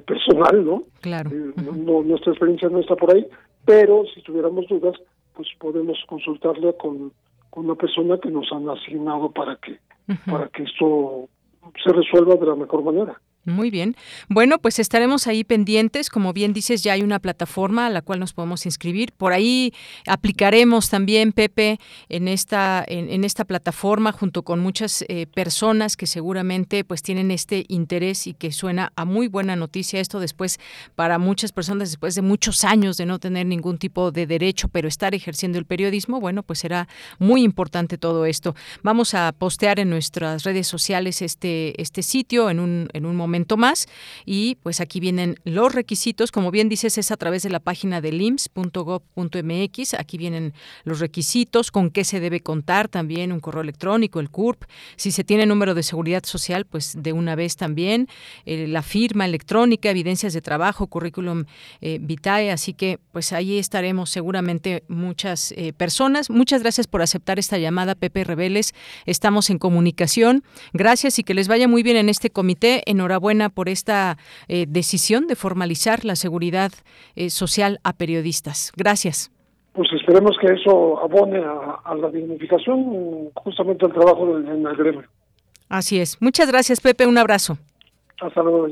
personal, ¿no? Claro. Eh, no, nuestra experiencia no está por ahí, pero si tuviéramos dudas, pues podemos consultarle con, con una persona que nos han asignado para que, para que esto se resuelva de la mejor manera. Muy bien. Bueno, pues estaremos ahí pendientes. Como bien dices, ya hay una plataforma a la cual nos podemos inscribir. Por ahí aplicaremos también, Pepe, en esta, en, esta plataforma junto con muchas eh, personas que seguramente pues tienen este interés y que suena a muy buena noticia esto después para muchas personas después de muchos años de no tener ningún tipo de derecho, pero estar ejerciendo el periodismo, bueno, pues será muy importante todo esto. Vamos a postear en nuestras redes sociales este, este sitio en un, en un momento más. Y pues aquí vienen los requisitos. Como bien dices, es a través de la página del IMSS.gov.mx. Aquí vienen los requisitos, con qué se debe contar también, un correo electrónico, el CURP. Si se tiene número de seguridad social, pues de una vez también. Eh, la firma electrónica, evidencias de trabajo, currículum eh, vitae. Así que pues ahí estaremos seguramente muchas eh, personas. Muchas gracias por aceptar esta llamada, Pepe Rebeles. Estamos en comunicación. Gracias y que les vaya muy bien en este comité. Enhorabuena buena por esta eh, decisión de formalizar la seguridad eh, social a periodistas. Gracias. Pues esperemos que eso abone a, la dignificación justamente al trabajo en el gremio. Así es. Muchas gracias, Pepe. Un abrazo. Hasta luego,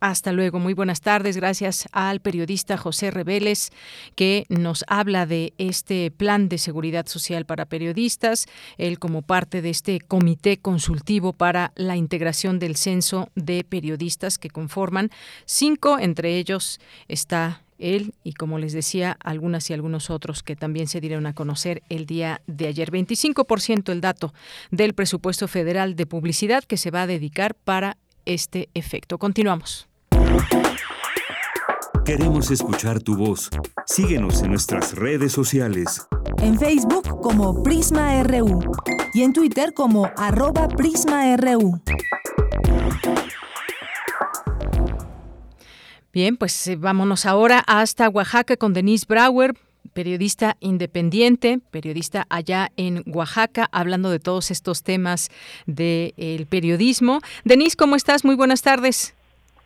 Hasta luego. Muy buenas tardes. Gracias al periodista José Reveles que nos habla de este plan de seguridad social para periodistas. Él como parte de este comité consultivo para la integración del censo de periodistas que conforman cinco, entre ellos está él y como les decía, algunas y algunos otros que también se dieron a conocer el día de ayer. 25% el dato del presupuesto federal de publicidad que se va a dedicar para este efecto. Continuamos. Queremos escuchar tu voz. Síguenos en nuestras redes sociales. En Facebook como Prisma RU y en Twitter como arroba PrismaRU. Bien, pues eh, vámonos ahora hasta Oaxaca con Denise Brauer, periodista independiente, periodista allá en Oaxaca, hablando de todos estos temas del periodismo. Denise, ¿cómo estás? Muy buenas tardes.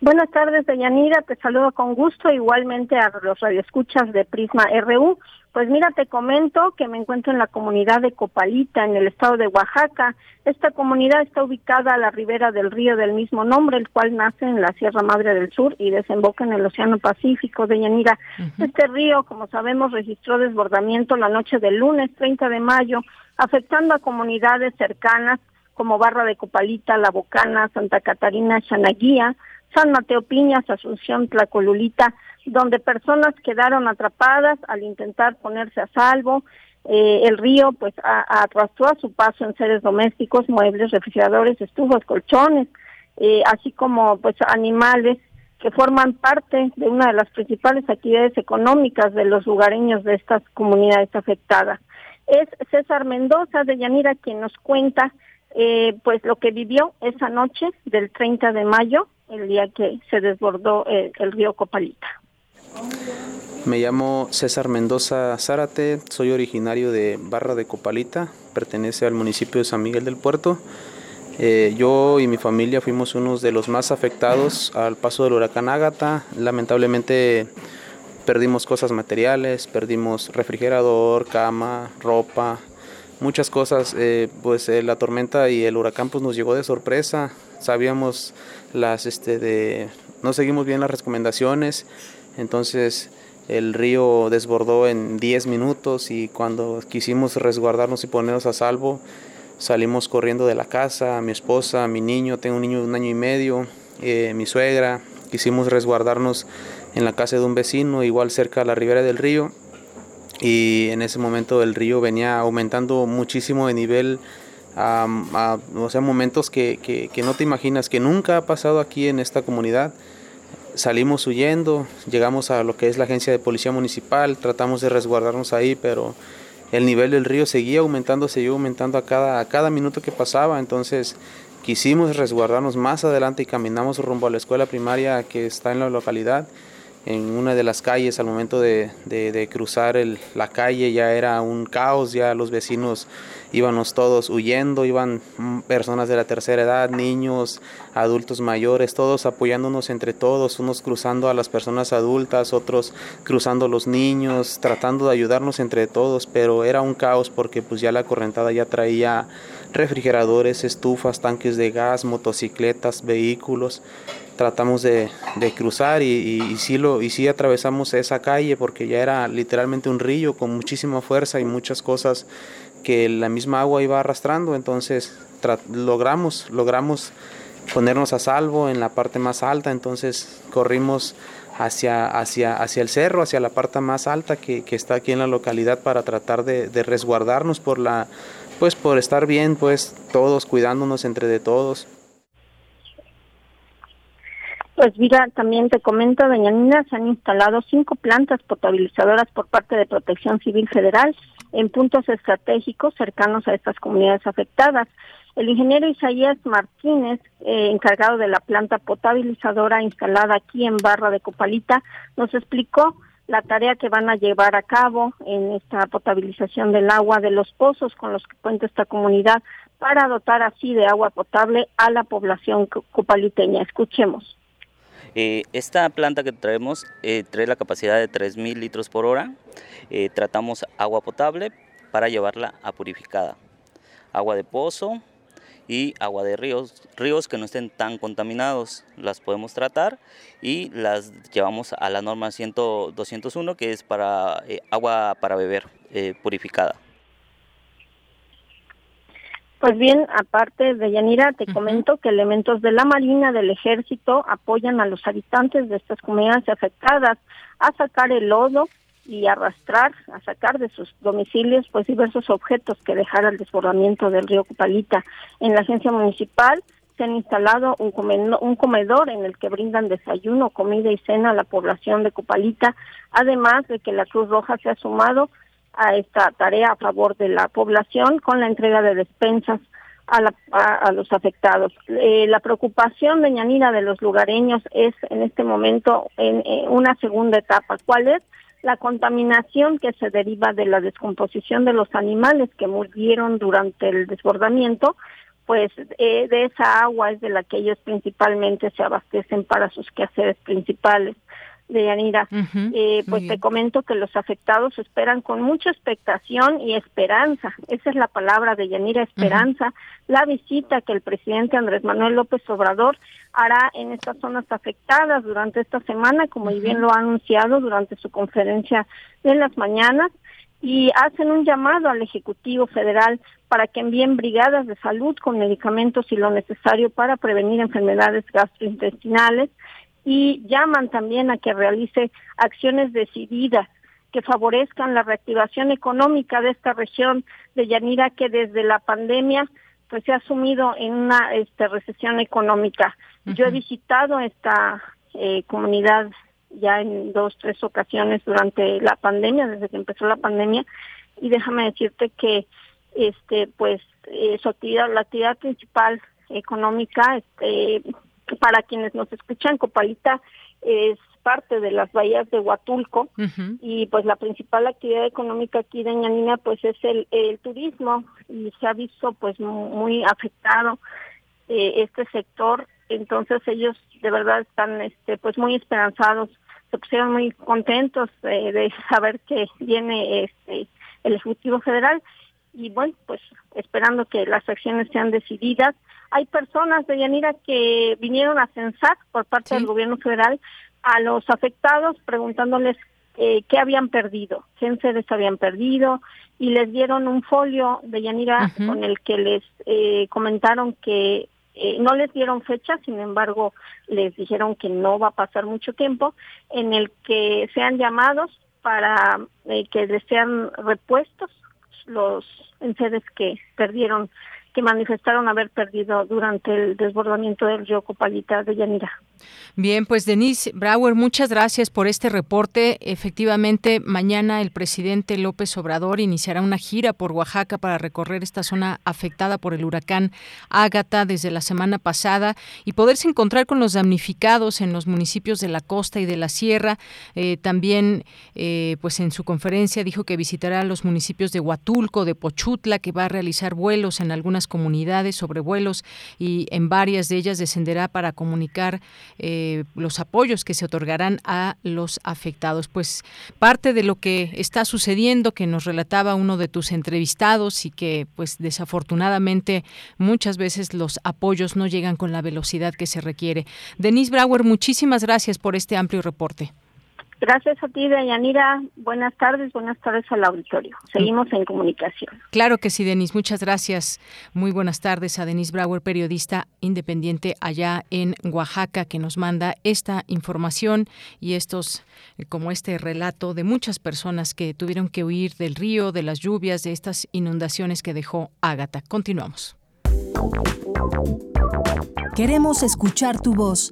Buenas tardes, Deyanira. Te saludo con gusto, igualmente a los radioescuchas de Prisma RU. Pues mira, te comento que me encuentro en la comunidad de Copalita, en el estado de Oaxaca. Esta comunidad está ubicada a la ribera del río del mismo nombre, el cual nace en la Sierra Madre del Sur y desemboca en el Océano Pacífico de Yanira. Este río, como sabemos, registró desbordamiento la noche del lunes 30 de mayo, afectando a comunidades cercanas como Barra de Copalita, La Bocana, Santa Catarina, Chanaguía, San Mateo Piñas, Asunción, Tlacolulita, donde personas quedaron atrapadas al intentar ponerse a salvo. Eh, el río pues arrastró a su paso en seres domésticos, muebles, refrigeradores, estufas, colchones, eh, así como pues animales que forman parte de una de las principales actividades económicas de los lugareños de estas comunidades afectadas. Es César Mendoza de Yanira quien nos cuenta eh, pues lo que vivió esa noche del 30 de mayo, el día que se desbordó el río Copalita. Me llamo César Mendoza Zárate, soy originario de Barra de Copalita, pertenece al municipio de San Miguel del Puerto. Eh, yo y mi familia fuimos unos de los más afectados al paso del huracán Ágata. Lamentablemente perdimos cosas materiales, perdimos refrigerador, cama, ropa, muchas cosas. Eh, pues eh, la tormenta y el huracán pues nos llegó de sorpresa. Sabíamos las, este, de, no seguimos bien las recomendaciones entonces el río desbordó en 10 minutos y cuando quisimos resguardarnos y ponernos a salvo, salimos corriendo de la casa, mi esposa, mi niño, tengo un niño de un año y medio, eh, mi suegra, quisimos resguardarnos en la casa de un vecino, igual cerca a la ribera del río, y en ese momento el río venía aumentando muchísimo de nivel, o sea, momentos que, que no te imaginas, que nunca ha pasado aquí en esta comunidad salimos huyendo, llegamos a lo que es la agencia de policía municipal, tratamos de resguardarnos ahí, pero el nivel del río seguía aumentando, seguía aumentando a cada, a cada minuto que pasaba, entonces quisimos resguardarnos más adelante y caminamos rumbo a la escuela primaria que está en la localidad en una de las calles al momento de, cruzar la calle ya era un caos, ya los vecinos íbamos todos huyendo, iban personas de la tercera edad, niños, adultos mayores, todos apoyándonos entre todos, unos cruzando a las personas adultas, otros cruzando a los niños, tratando de ayudarnos entre todos, pero era un caos porque pues ya la correntada ya traía refrigeradores, estufas, tanques de gas, motocicletas, vehículos. Tratamos de, cruzar y, y, sí lo, y sí atravesamos esa calle porque ya era literalmente un río con muchísima fuerza y muchas cosas que la misma agua iba arrastrando, entonces logramos, logramos ponernos a salvo en la parte más alta, entonces corrimos hacia, hacia, hacia el cerro, hacia la parte más alta que, está aquí en la localidad para tratar de, de resguardarnos por la pues por estar bien pues todos cuidándonos entre de todos. Pues mira, también te comento, doña Nina, se han instalado cinco plantas potabilizadoras por parte de Protección Civil Federal en puntos estratégicos cercanos a estas comunidades afectadas. El ingeniero Isaías Martínez, eh, encargado de la planta potabilizadora instalada aquí en Barra de Copalita, nos explicó la tarea que van a llevar a cabo en esta potabilización del agua de los pozos con los que cuenta esta comunidad para dotar así de agua potable a la población copaliteña. Escuchemos. Eh, esta planta que traemos eh, trae la capacidad de 3.000 litros por hora. Eh, tratamos agua potable para llevarla a purificada. Agua de pozo y agua de ríos, ríos que no estén tan contaminados, las podemos tratar y las llevamos a la norma 100, 201 que es para agua para beber purificada. Pues bien, aparte de Yanira, te comento que elementos de la Marina, del Ejército, apoyan a los habitantes de estas comunidades afectadas a sacar el lodo y arrastrar, a sacar de sus domicilios pues diversos objetos que dejara el desbordamiento del río Cupalita. En la agencia municipal se se han instalado un comedor, un comedor en el que brindan desayuno, comida y cena a la población de Copalita, además de que la Cruz Roja se ha sumado a esta tarea a favor de la población con la entrega de despensas a, los afectados. Eh, la preocupación de Ñanira de los lugareños es en este momento en, una segunda etapa. ¿Cuál es? La contaminación que se deriva de la descomposición de los animales que murieron durante el desbordamiento, pues eh, de esa agua es de la que ellos principalmente se abastecen para sus quehaceres principales de Yanira. eh, pues te comento que los afectados esperan con mucha expectación y esperanza. Esa es la palabra de Yanira, esperanza. La visita que el presidente Andrés Manuel López Obrador hará en estas zonas afectadas durante esta semana, como bien lo ha anunciado durante su conferencia de las mañanas, y hacen un llamado al Ejecutivo Federal para que envíen brigadas de salud con medicamentos y lo necesario para prevenir enfermedades gastrointestinales y llaman también a que realice acciones decididas que favorezcan la reactivación económica de esta región de Yanira que desde la pandemia pues se ha sumido en una este, recesión económica. Yo he visitado esta eh, comunidad ya en dos, tres ocasiones durante la pandemia, desde que empezó la pandemia, y déjame decirte que este pues eh, su actividad, la actividad principal económica este, para quienes nos escuchan, Copalita es parte de las bahías de Huatulco y pues la principal actividad económica aquí de Ñanina pues es el, turismo y se ha visto pues muy afectado eh, este sector. Entonces ellos de verdad están este pues muy esperanzados se pusieron muy contentos eh, de saber que viene este el ejecutivo federal y bueno pues esperando que las acciones sean decididas hay personas de Yanira que vinieron a censar por parte del gobierno federal a los afectados preguntándoles eh, qué habían perdido, qué sedes habían perdido y les dieron un folio de Yanira con el que les eh, comentaron que eh, no les dieron fecha, sin embargo les dijeron que no va a pasar mucho tiempo, en el que sean llamados para que les sean repuestos los enseres que perdieron que manifestaron haber perdido durante el desbordamiento del río Copalita de Yanira. Bien, pues Denise Brauer, muchas gracias por este reporte. Efectivamente, mañana el presidente López Obrador iniciará una gira por Oaxaca para recorrer esta zona afectada por el huracán Ágata desde la semana pasada y poderse encontrar con los damnificados en los municipios de la costa y de la sierra. Eh, también, eh, pues en su conferencia dijo que visitará los municipios de Huatulco, de Pochutla, que va a realizar vuelos en algunas comunidades sobre vuelos y en varias de ellas descenderá para comunicar eh, los apoyos que se otorgarán a los afectados. Pues parte de lo que está sucediendo que nos relataba uno de tus entrevistados y que pues desafortunadamente muchas veces los apoyos no llegan con la velocidad que se requiere. Denise Brauer, muchísimas gracias por este amplio reporte. Gracias a ti, Dayanira. Buenas tardes, buenas tardes al auditorio. Seguimos en comunicación. Claro que sí, Denis. Muchas gracias. Muy buenas tardes a Denis Brauer, periodista independiente allá en Oaxaca, que nos manda esta información y estos, eh, como este relato de muchas personas que tuvieron que huir del río, de las lluvias, de estas inundaciones que dejó Ágata. Continuamos. Queremos escuchar tu voz.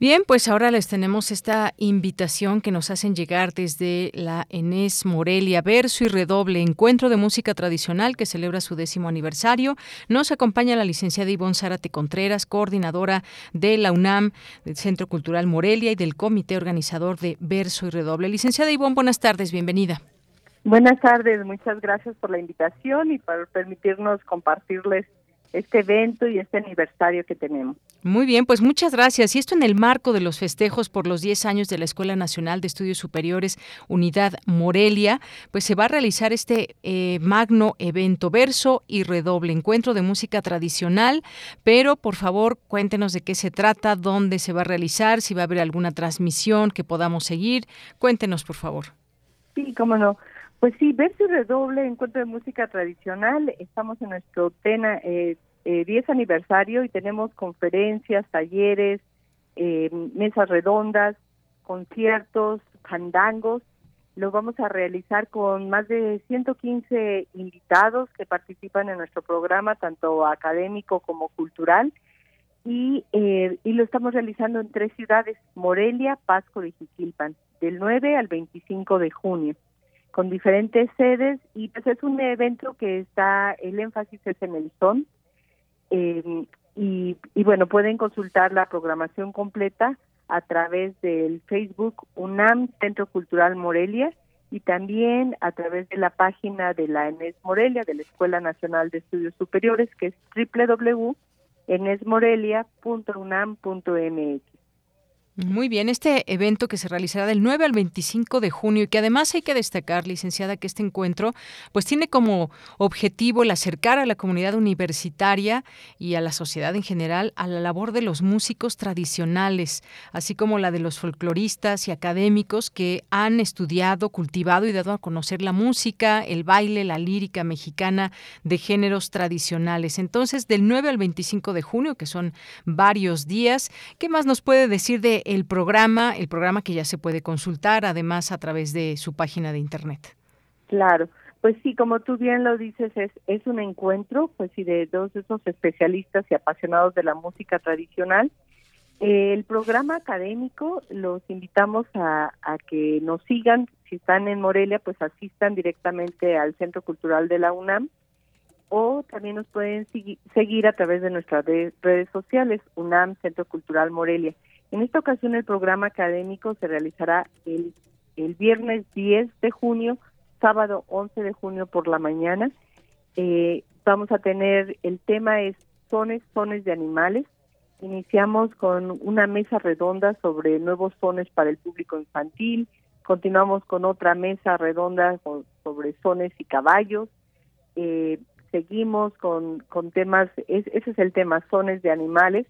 Bien, pues ahora les tenemos esta invitación que nos hacen llegar desde la Enes Morelia, verso y redoble, encuentro de música tradicional que celebra su décimo aniversario. Nos acompaña la licenciada Ivonne Zárate Contreras, coordinadora de la UNAM, del Centro Cultural Morelia y del comité organizador de verso y redoble. Licenciada Ivonne, buenas tardes, bienvenida. Buenas tardes, muchas gracias por la invitación y por permitirnos compartirles este evento y este aniversario que tenemos. Muy bien, pues muchas gracias. Y esto en el marco de los festejos por los 10 años de la Escuela Nacional de Estudios Superiores Unidad Morelia, pues se va a realizar este eh, magno evento verso y redoble, encuentro de música tradicional, pero por favor cuéntenos de qué se trata, dónde se va a realizar, si va a haber alguna transmisión que podamos seguir. Cuéntenos, por favor. Sí, cómo no. Pues sí, verso y redoble, encuentro de música tradicional. Estamos en nuestro tena, eh, 10 eh, aniversario y tenemos conferencias, talleres, eh, mesas redondas, conciertos, candangos. Lo vamos a realizar con más de 115 invitados que participan en nuestro programa, tanto académico como cultural. Y, eh, y lo estamos realizando en tres ciudades, Morelia, Pasco y Jiquilpan, del 9 al 25 de junio, con diferentes sedes. Y pues es un evento que está, el énfasis es en el son. Eh, y, y bueno, pueden consultar la programación completa a través del Facebook UNAM Centro Cultural Morelia y también a través de la página de la ENES Morelia, de la Escuela Nacional de Estudios Superiores, que es www.enesmorelia.unam.mx. Muy bien, este evento que se realizará del 9 al 25 de junio y que además hay que destacar, licenciada, que este encuentro pues tiene como objetivo el acercar a la comunidad universitaria y a la sociedad en general a la labor de los músicos tradicionales, así como la de los folcloristas y académicos que han estudiado, cultivado y dado a conocer la música, el baile, la lírica mexicana de géneros tradicionales. Entonces, del 9 al 25 de junio, que son varios días, ¿qué más nos puede decir de el programa, el programa que ya se puede consultar además a través de su página de internet. Claro, pues sí, como tú bien lo dices, es, es un encuentro, pues sí, de dos de esos especialistas y apasionados de la música tradicional. el programa académico los invitamos a, a que nos sigan, si están en Morelia, pues asistan directamente al Centro Cultural de la UNAM o también nos pueden seguir a través de nuestras redes sociales, UNAM Centro Cultural Morelia. En esta ocasión el programa académico se realizará el, el viernes 10 de junio, sábado 11 de junio por la mañana. Eh, vamos a tener, el tema es sones, sones de animales. Iniciamos con una mesa redonda sobre nuevos sones para el público infantil. Continuamos con otra mesa redonda sobre sones y caballos. Eh, seguimos con, con temas, ese es el tema, sones de animales.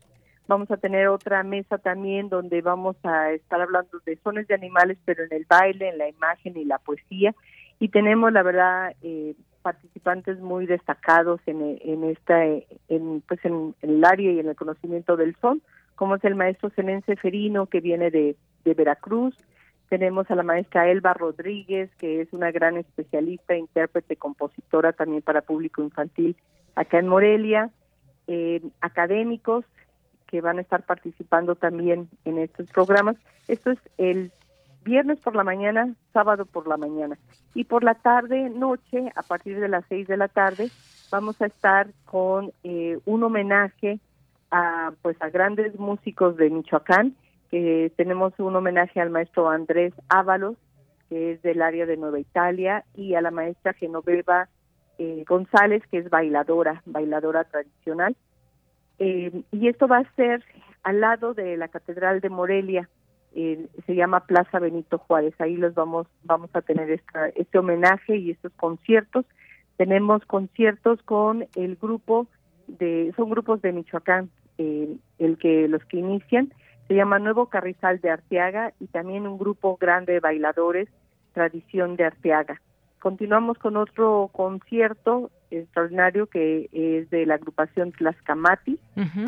Vamos a tener otra mesa también donde vamos a estar hablando de sones de animales, pero en el baile, en la imagen y la poesía. Y tenemos, la verdad, eh, participantes muy destacados en, en esta, en, pues en, el área y en el conocimiento del son, como es el maestro Zenén Ferino, que viene de, de Veracruz. Tenemos a la maestra Elba Rodríguez, que es una gran especialista, intérprete, compositora también para público infantil acá en Morelia. Eh, académicos, que van a estar participando también en estos programas. Esto es el viernes por la mañana, sábado por la mañana. Y por la tarde, noche, a partir de las seis de la tarde, vamos a estar con eh, un homenaje a pues a grandes músicos de Michoacán, que tenemos un homenaje al maestro Andrés Ábalos, que es del área de Nueva Italia, y a la maestra Genoveva eh, González, que es bailadora, bailadora tradicional. Eh, y esto va a ser al lado de la Catedral de Morelia, se llama Plaza Benito Juárez. Ahí los vamos, vamos a tener esta, este homenaje y estos conciertos. Tenemos conciertos con el grupo de, son grupos de Michoacán, eh, el que los que inician se llama Nuevo Carrizal de Arteaga y también un grupo grande de bailadores, Tradición de Arteaga. Continuamos con otro concierto extraordinario que es de la agrupación Tlaxcamati,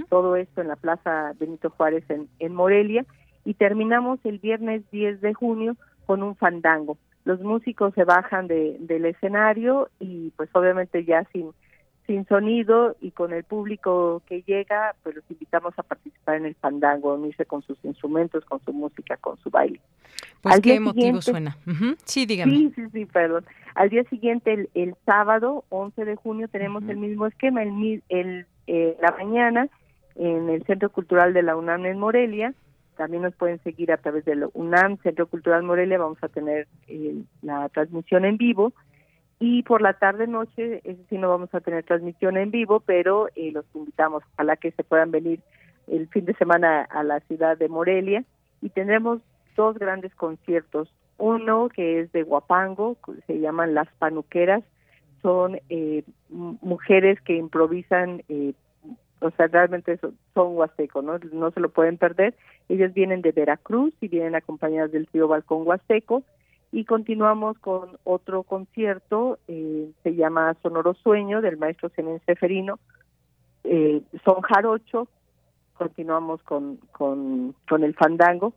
todo esto en la Plaza Benito Juárez en, en Morelia, y terminamos el viernes 10 de junio con un fandango. Los músicos se bajan de, del escenario y pues obviamente ya sin sin sonido y con el público que llega, pues los invitamos a participar en el fandango, unirse con sus instrumentos, con su música, con su baile. Pues qué emotivo suena. Sí, dígame. Sí, sí, sí, perdón. Al día siguiente, el, sábado, 11 de junio, tenemos el mismo esquema, el, el eh, la mañana, en el Centro Cultural de la UNAM en Morelia. También nos pueden seguir a través del UNAM, Centro Cultural Morelia, vamos a tener eh, la transmisión en vivo y por la tarde noche, ese sí no vamos a tener transmisión en vivo, pero eh, los invitamos, ojalá que se puedan venir el fin de semana a la ciudad de Morelia y tendremos dos grandes conciertos, uno que es de Guapango, se llaman Las Panuqueras, son eh, mujeres que improvisan, eh, o sea, realmente son, son huasteco, ¿no? no se lo pueden perder, ellos vienen de Veracruz y vienen acompañadas del tío Balcón Huasteco, y continuamos con otro concierto, eh, se llama Sonoro Sueño, del maestro Zenén Seferino, eh, son jarocho, continuamos con, con, con el fandango.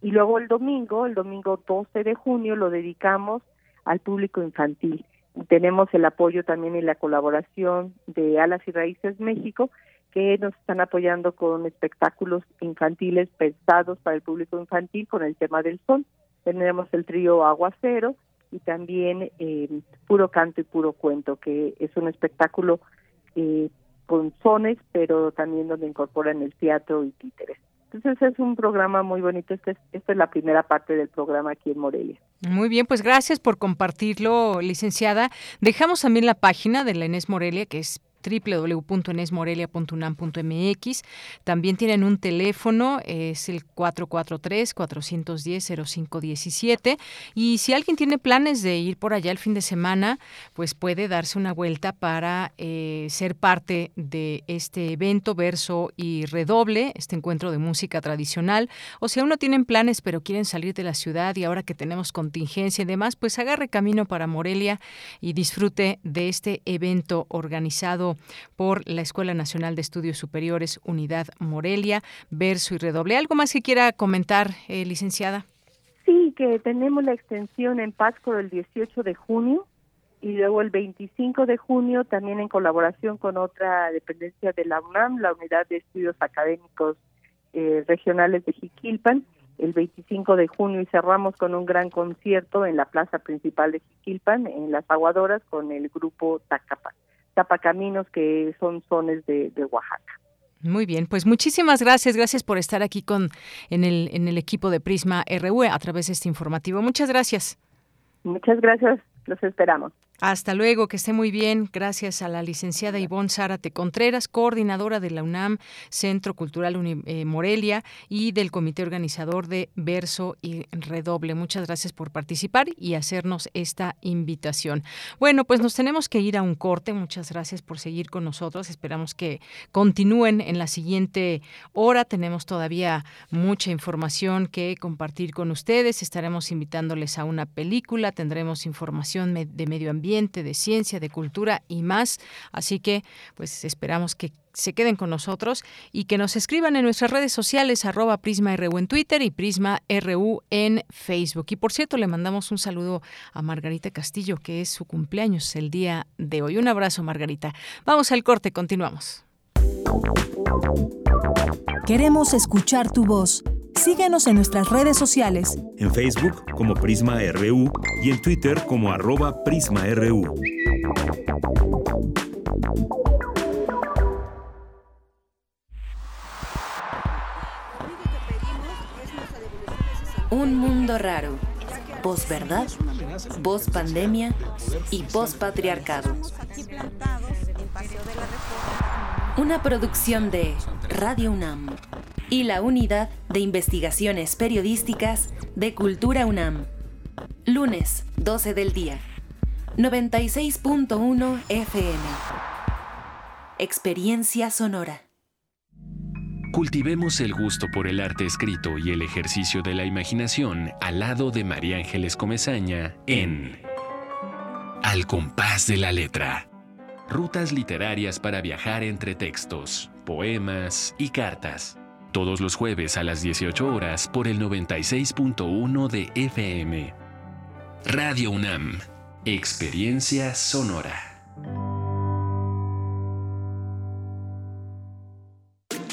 Y luego el domingo, el domingo 12 de junio, lo dedicamos al público infantil. Tenemos el apoyo también y la colaboración de Alas y Raíces México, que nos están apoyando con espectáculos infantiles pensados para el público infantil con el tema del son. Tenemos el trío Aguacero y también eh, Puro Canto y Puro Cuento, que es un espectáculo eh, con sones, pero también donde incorporan el teatro y títeres. Entonces es un programa muy bonito. Esta es, esta es la primera parte del programa aquí en Morelia. Muy bien, pues gracias por compartirlo, licenciada. Dejamos también la página de la Inés Morelia, que es www.enesmorelia.unam.mx. También tienen un teléfono, es el 443-410-0517. Y si alguien tiene planes de ir por allá el fin de semana, pues puede darse una vuelta para eh, ser parte de este evento Verso y Redoble, este encuentro de música tradicional. O si aún no tienen planes, pero quieren salir de la ciudad y ahora que tenemos contingencia y demás, pues agarre camino para Morelia y disfrute de este evento organizado por la Escuela Nacional de Estudios Superiores Unidad Morelia, Verso y Redoble. ¿Algo más que quiera comentar, eh, licenciada? Sí, que tenemos la extensión en Pátzcuaro el 18 de junio y luego el 25 de junio también en colaboración con otra dependencia de la UNAM, la Unidad de Estudios Académicos eh, Regionales de Jiquilpan, el 25 de junio y cerramos con un gran concierto en la plaza principal de Jiquilpan, en las aguadoras, con el grupo Tacapac. Tapacaminos, que son zonas de, Oaxaca. Muy bien, pues muchísimas gracias, gracias por estar aquí con en el en el equipo de Prisma RU a través de este informativo. Muchas gracias. Muchas gracias, los esperamos. Hasta luego, que esté muy bien. Gracias a la licenciada Ivonne Zárate Contreras, coordinadora de la UNAM, Centro Cultural eh, Morelia y del comité organizador de Verso y Redoble. Muchas gracias por participar y hacernos esta invitación. Bueno, pues nos tenemos que ir a un corte. Muchas gracias por seguir con nosotros. Esperamos que continúen en la siguiente hora. Tenemos todavía mucha información que compartir con ustedes. Estaremos invitándoles a una película. Tendremos información de medio ambiente de ciencia, de cultura y más. Así que, pues esperamos que se queden con nosotros y que nos escriban en nuestras redes sociales, arroba Prisma RU en Twitter y Prisma RU en Facebook. Y por cierto, le mandamos un saludo a Margarita Castillo, que es su cumpleaños el día de hoy. Un abrazo, Margarita. Vamos al corte, continuamos. Queremos escuchar tu voz. Síguenos en nuestras redes sociales. En Facebook como Prisma RU y en Twitter como arroba PrismaRU. Un mundo raro. Post-verdad, post-pandemia y post-patriarcado. Una producción de Radio UNAM y la Unidad de Investigaciones Periodísticas de Cultura UNAM. Lunes, 12 del día. 96.1 FM. Experiencia sonora. Cultivemos el gusto por el arte escrito y el ejercicio de la imaginación al lado de María Ángeles Comezaña en Al compás de la letra. Rutas literarias para viajar entre textos, poemas y cartas todos los jueves a las 18 horas por el 96.1 de FM. Radio UNAM, Experiencia Sonora.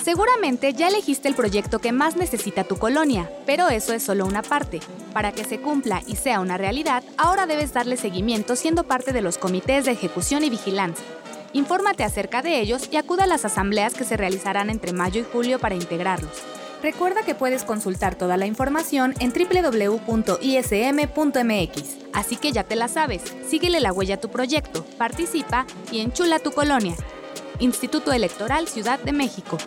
Seguramente ya elegiste el proyecto que más necesita tu colonia, pero eso es solo una parte. Para que se cumpla y sea una realidad, ahora debes darle seguimiento siendo parte de los comités de ejecución y vigilancia Infórmate acerca de ellos y acuda a las asambleas que se realizarán entre mayo y julio para integrarlos. Recuerda que puedes consultar toda la información en www.ism.mx. Así que ya te la sabes, síguele la huella a tu proyecto, participa y enchula tu colonia. Instituto Electoral Ciudad de México.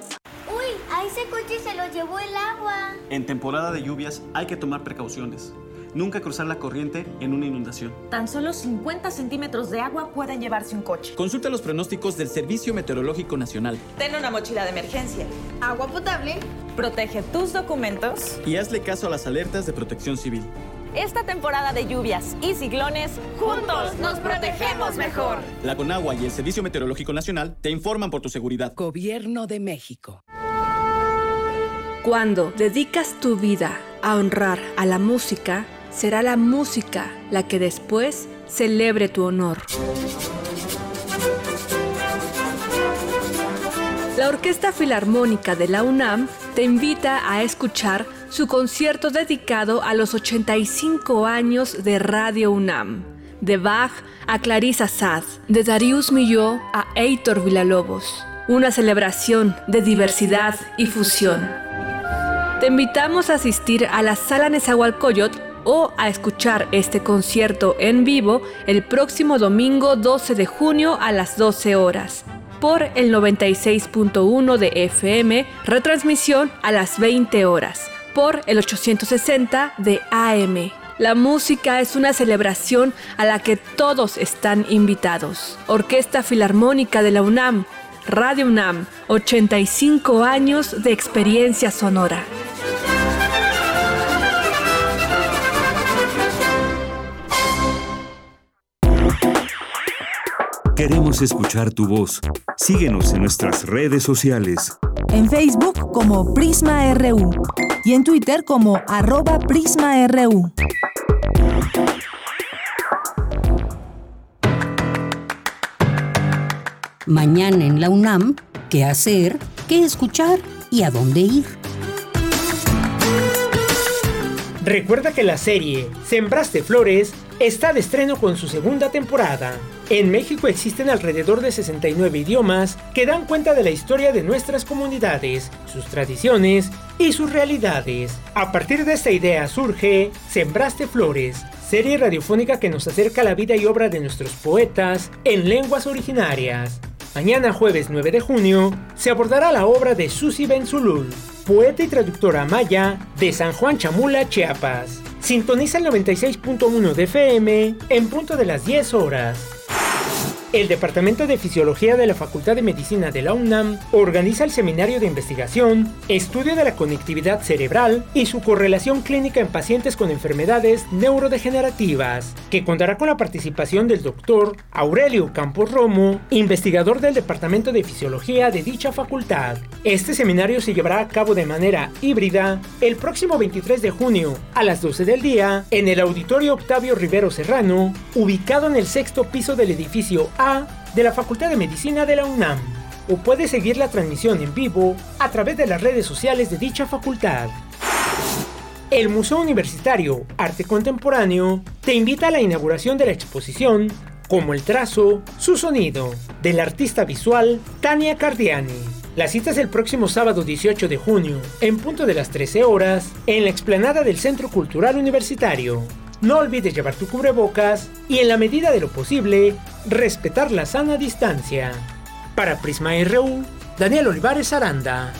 ¡Uy! A ese coche se lo llevó el agua. En temporada de lluvias hay que tomar precauciones. Nunca cruzar la corriente en una inundación. Tan solo 50 centímetros de agua pueden llevarse un coche. Consulta los pronósticos del Servicio Meteorológico Nacional. Ten una mochila de emergencia. Agua potable. Protege tus documentos. Y hazle caso a las alertas de protección civil. Esta temporada de lluvias y ciclones, juntos nos protegemos mejor. La Conagua y el Servicio Meteorológico Nacional te informan por tu seguridad. Gobierno de México. Cuando dedicas tu vida a honrar a la música, será la música la que después celebre tu honor. La Orquesta Filarmónica de la UNAM te invita a escuchar su concierto dedicado a los 85 años de Radio UNAM. De Bach a Clarissa Sad, de Darius Milhaud a Heitor Villalobos. Una celebración de diversidad y fusión. Te invitamos a asistir a la Sala Nezahualcóyotl o a escuchar este concierto en vivo el próximo domingo 12 de junio a las 12 horas por el 96.1 de FM, retransmisión a las 20 horas por el 860 de AM. La música es una celebración a la que todos están invitados. Orquesta Filarmónica de la UNAM, Radio UNAM, 85 años de experiencia sonora. Queremos escuchar tu voz. Síguenos en nuestras redes sociales. En Facebook como Prisma RU y en Twitter como arroba PrismaRU. Mañana en la UNAM, ¿qué hacer? ¿Qué escuchar? ¿Y a dónde ir? Recuerda que la serie Sembraste Flores está de estreno con su segunda temporada. En México existen alrededor de 69 idiomas que dan cuenta de la historia de nuestras comunidades, sus tradiciones y sus realidades. A partir de esta idea surge Sembraste Flores, serie radiofónica que nos acerca a la vida y obra de nuestros poetas en lenguas originarias. Mañana jueves 9 de junio se abordará la obra de Susi Benzulul, poeta y traductora maya de San Juan Chamula, Chiapas. Sintoniza el 96.1 de FM en punto de las 10 horas. El Departamento de Fisiología de la Facultad de Medicina de la UNAM organiza el Seminario de Investigación, Estudio de la Conectividad Cerebral y su correlación clínica en pacientes con enfermedades neurodegenerativas, que contará con la participación del doctor Aurelio Campos Romo, investigador del Departamento de Fisiología de dicha facultad. Este seminario se llevará a cabo de manera híbrida el próximo 23 de junio a las 12 del día en el Auditorio Octavio Rivero Serrano, ubicado en el sexto piso del edificio a de la Facultad de Medicina de la UNAM o puede seguir la transmisión en vivo a través de las redes sociales de dicha facultad. El Museo Universitario Arte Contemporáneo te invita a la inauguración de la exposición Como el trazo, su sonido, del artista visual Tania Cardiani. La cita es el próximo sábado 18 de junio, en punto de las 13 horas, en la explanada del Centro Cultural Universitario. No olvides llevar tu cubrebocas y en la medida de lo posible, respetar la sana distancia. Para Prisma RU, Daniel Olivares Aranda.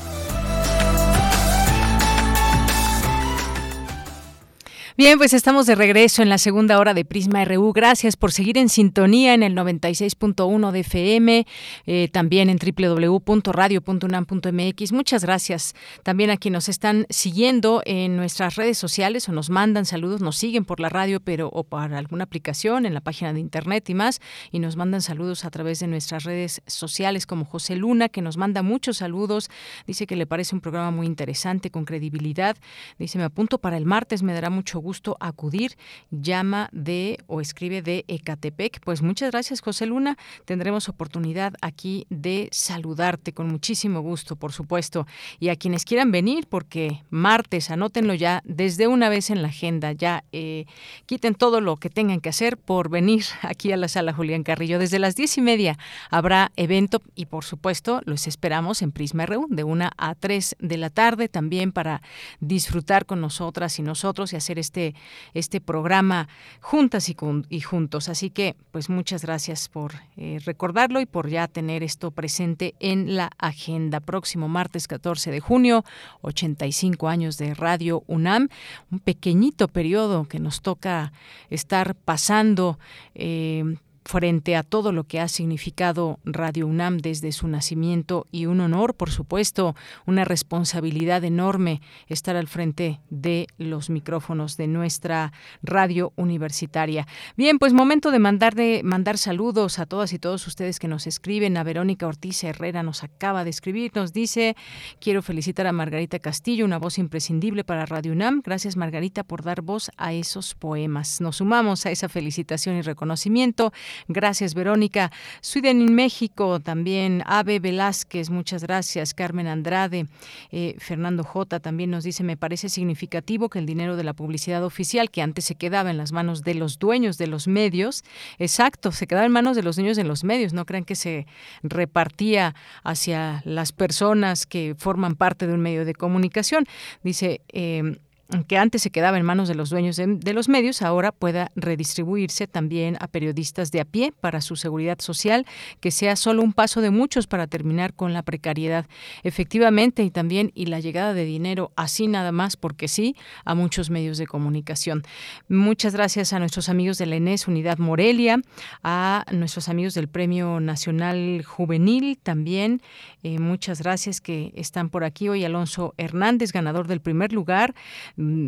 Bien, pues estamos de regreso en la segunda hora de Prisma RU. Gracias por seguir en sintonía en el 96.1 de FM, eh, también en www.radio.unam.mx. Muchas gracias también a quienes nos están siguiendo en nuestras redes sociales o nos mandan saludos, nos siguen por la radio, pero o por alguna aplicación en la página de internet y más, y nos mandan saludos a través de nuestras redes sociales, como José Luna, que nos manda muchos saludos. Dice que le parece un programa muy interesante, con credibilidad. Dice, me apunto para el martes, me dará mucho gusto gusto acudir. Llama de o escribe de Ecatepec. Pues muchas gracias, José Luna. Tendremos oportunidad aquí de saludarte con muchísimo gusto, por supuesto. Y a quienes quieran venir, porque martes, anótenlo ya desde una vez en la agenda. Ya eh, quiten todo lo que tengan que hacer por venir aquí a la sala Julián Carrillo. Desde las diez y media habrá evento y, por supuesto, los esperamos en Prisma RU de una a tres de la tarde también para disfrutar con nosotras y nosotros y hacer este este, este, programa juntas y, juntos. Así que, pues muchas gracias por eh, recordarlo y por ya tener esto presente en la agenda. Próximo martes 14 de junio, 85 años de Radio UNAM, un pequeñito periodo que nos toca estar pasando. Eh, frente a todo lo que ha significado Radio UNAM desde su nacimiento y un honor, por supuesto, una responsabilidad enorme estar al frente de los micrófonos de nuestra radio universitaria. Bien, pues momento de mandar de mandar saludos a todas y todos ustedes que nos escriben. A Verónica Ortiz Herrera nos acaba de escribir, nos dice, quiero felicitar a Margarita Castillo, una voz imprescindible para Radio UNAM. Gracias Margarita por dar voz a esos poemas. Nos sumamos a esa felicitación y reconocimiento. Gracias, Verónica. Sweden en México también. Ave Velázquez, muchas gracias. Carmen Andrade. Eh, Fernando J. también nos dice, me parece significativo que el dinero de la publicidad oficial, que antes se quedaba en las manos de los dueños de los medios, exacto, se quedaba en manos de los dueños de los medios. No crean que se repartía hacia las personas que forman parte de un medio de comunicación. Dice, eh, que antes se quedaba en manos de los dueños de, los medios, ahora pueda redistribuirse también a periodistas de a pie para su seguridad social, que sea solo un paso de muchos para terminar con la precariedad. Efectivamente, y también y la llegada de dinero así nada más porque sí a muchos medios de comunicación. Muchas gracias a nuestros amigos de la ENES Unidad Morelia, a nuestros amigos del Premio Nacional Juvenil también. Eh, muchas gracias que están por aquí hoy. Alonso Hernández, ganador del primer lugar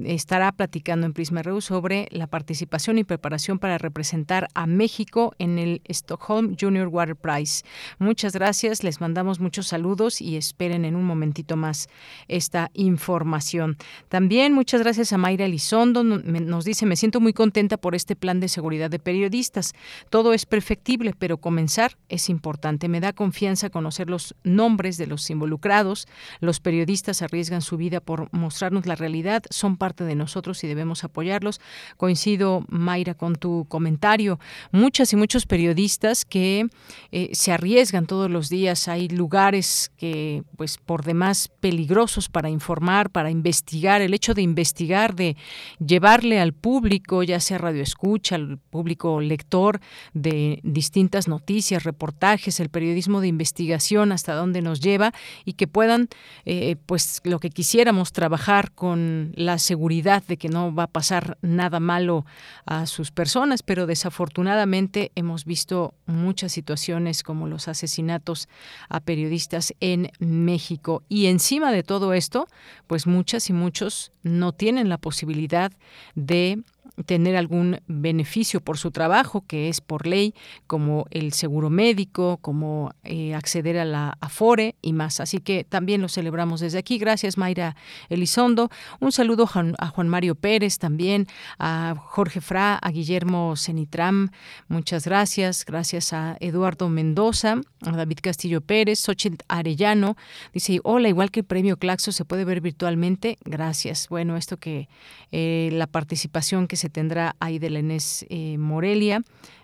estará platicando en Prisma RU sobre la participación y preparación para representar a México en el Stockholm Junior Water Prize. Muchas gracias, les mandamos muchos saludos y esperen en un momentito más esta información. También muchas gracias a Mayra Elizondo, nos dice, me siento muy contenta por este plan de seguridad de periodistas. Todo es perfectible, pero comenzar es importante. Me da confianza conocer los nombres de los involucrados. Los periodistas arriesgan su vida por mostrarnos la realidad son parte de nosotros y debemos apoyarlos. Coincido, Mayra, con tu comentario. Muchas y muchos periodistas que eh, se arriesgan todos los días. Hay lugares que, pues, por demás peligrosos para informar, para investigar. El hecho de investigar, de llevarle al público, ya sea radio escucha, al público lector de distintas noticias, reportajes, el periodismo de investigación, hasta dónde nos lleva y que puedan, eh, pues, lo que quisiéramos trabajar con la seguridad de que no va a pasar nada malo a sus personas, pero desafortunadamente hemos visto muchas situaciones como los asesinatos a periodistas en México. Y encima de todo esto, pues muchas y muchos no tienen la posibilidad de tener algún beneficio por su trabajo, que es por ley, como el seguro médico, como eh, acceder a la Afore y más. Así que también lo celebramos desde aquí. Gracias, Mayra Elizondo. Un saludo a Juan Mario Pérez también, a Jorge Fra, a Guillermo Cenitram. Muchas gracias. Gracias a Eduardo Mendoza, a David Castillo Pérez, Xochitl Arellano. Dice, hola, igual que el premio Claxo se puede ver virtualmente. Gracias. Bueno, esto que eh, la participación que se tendrá ahí de la eh, Morelia.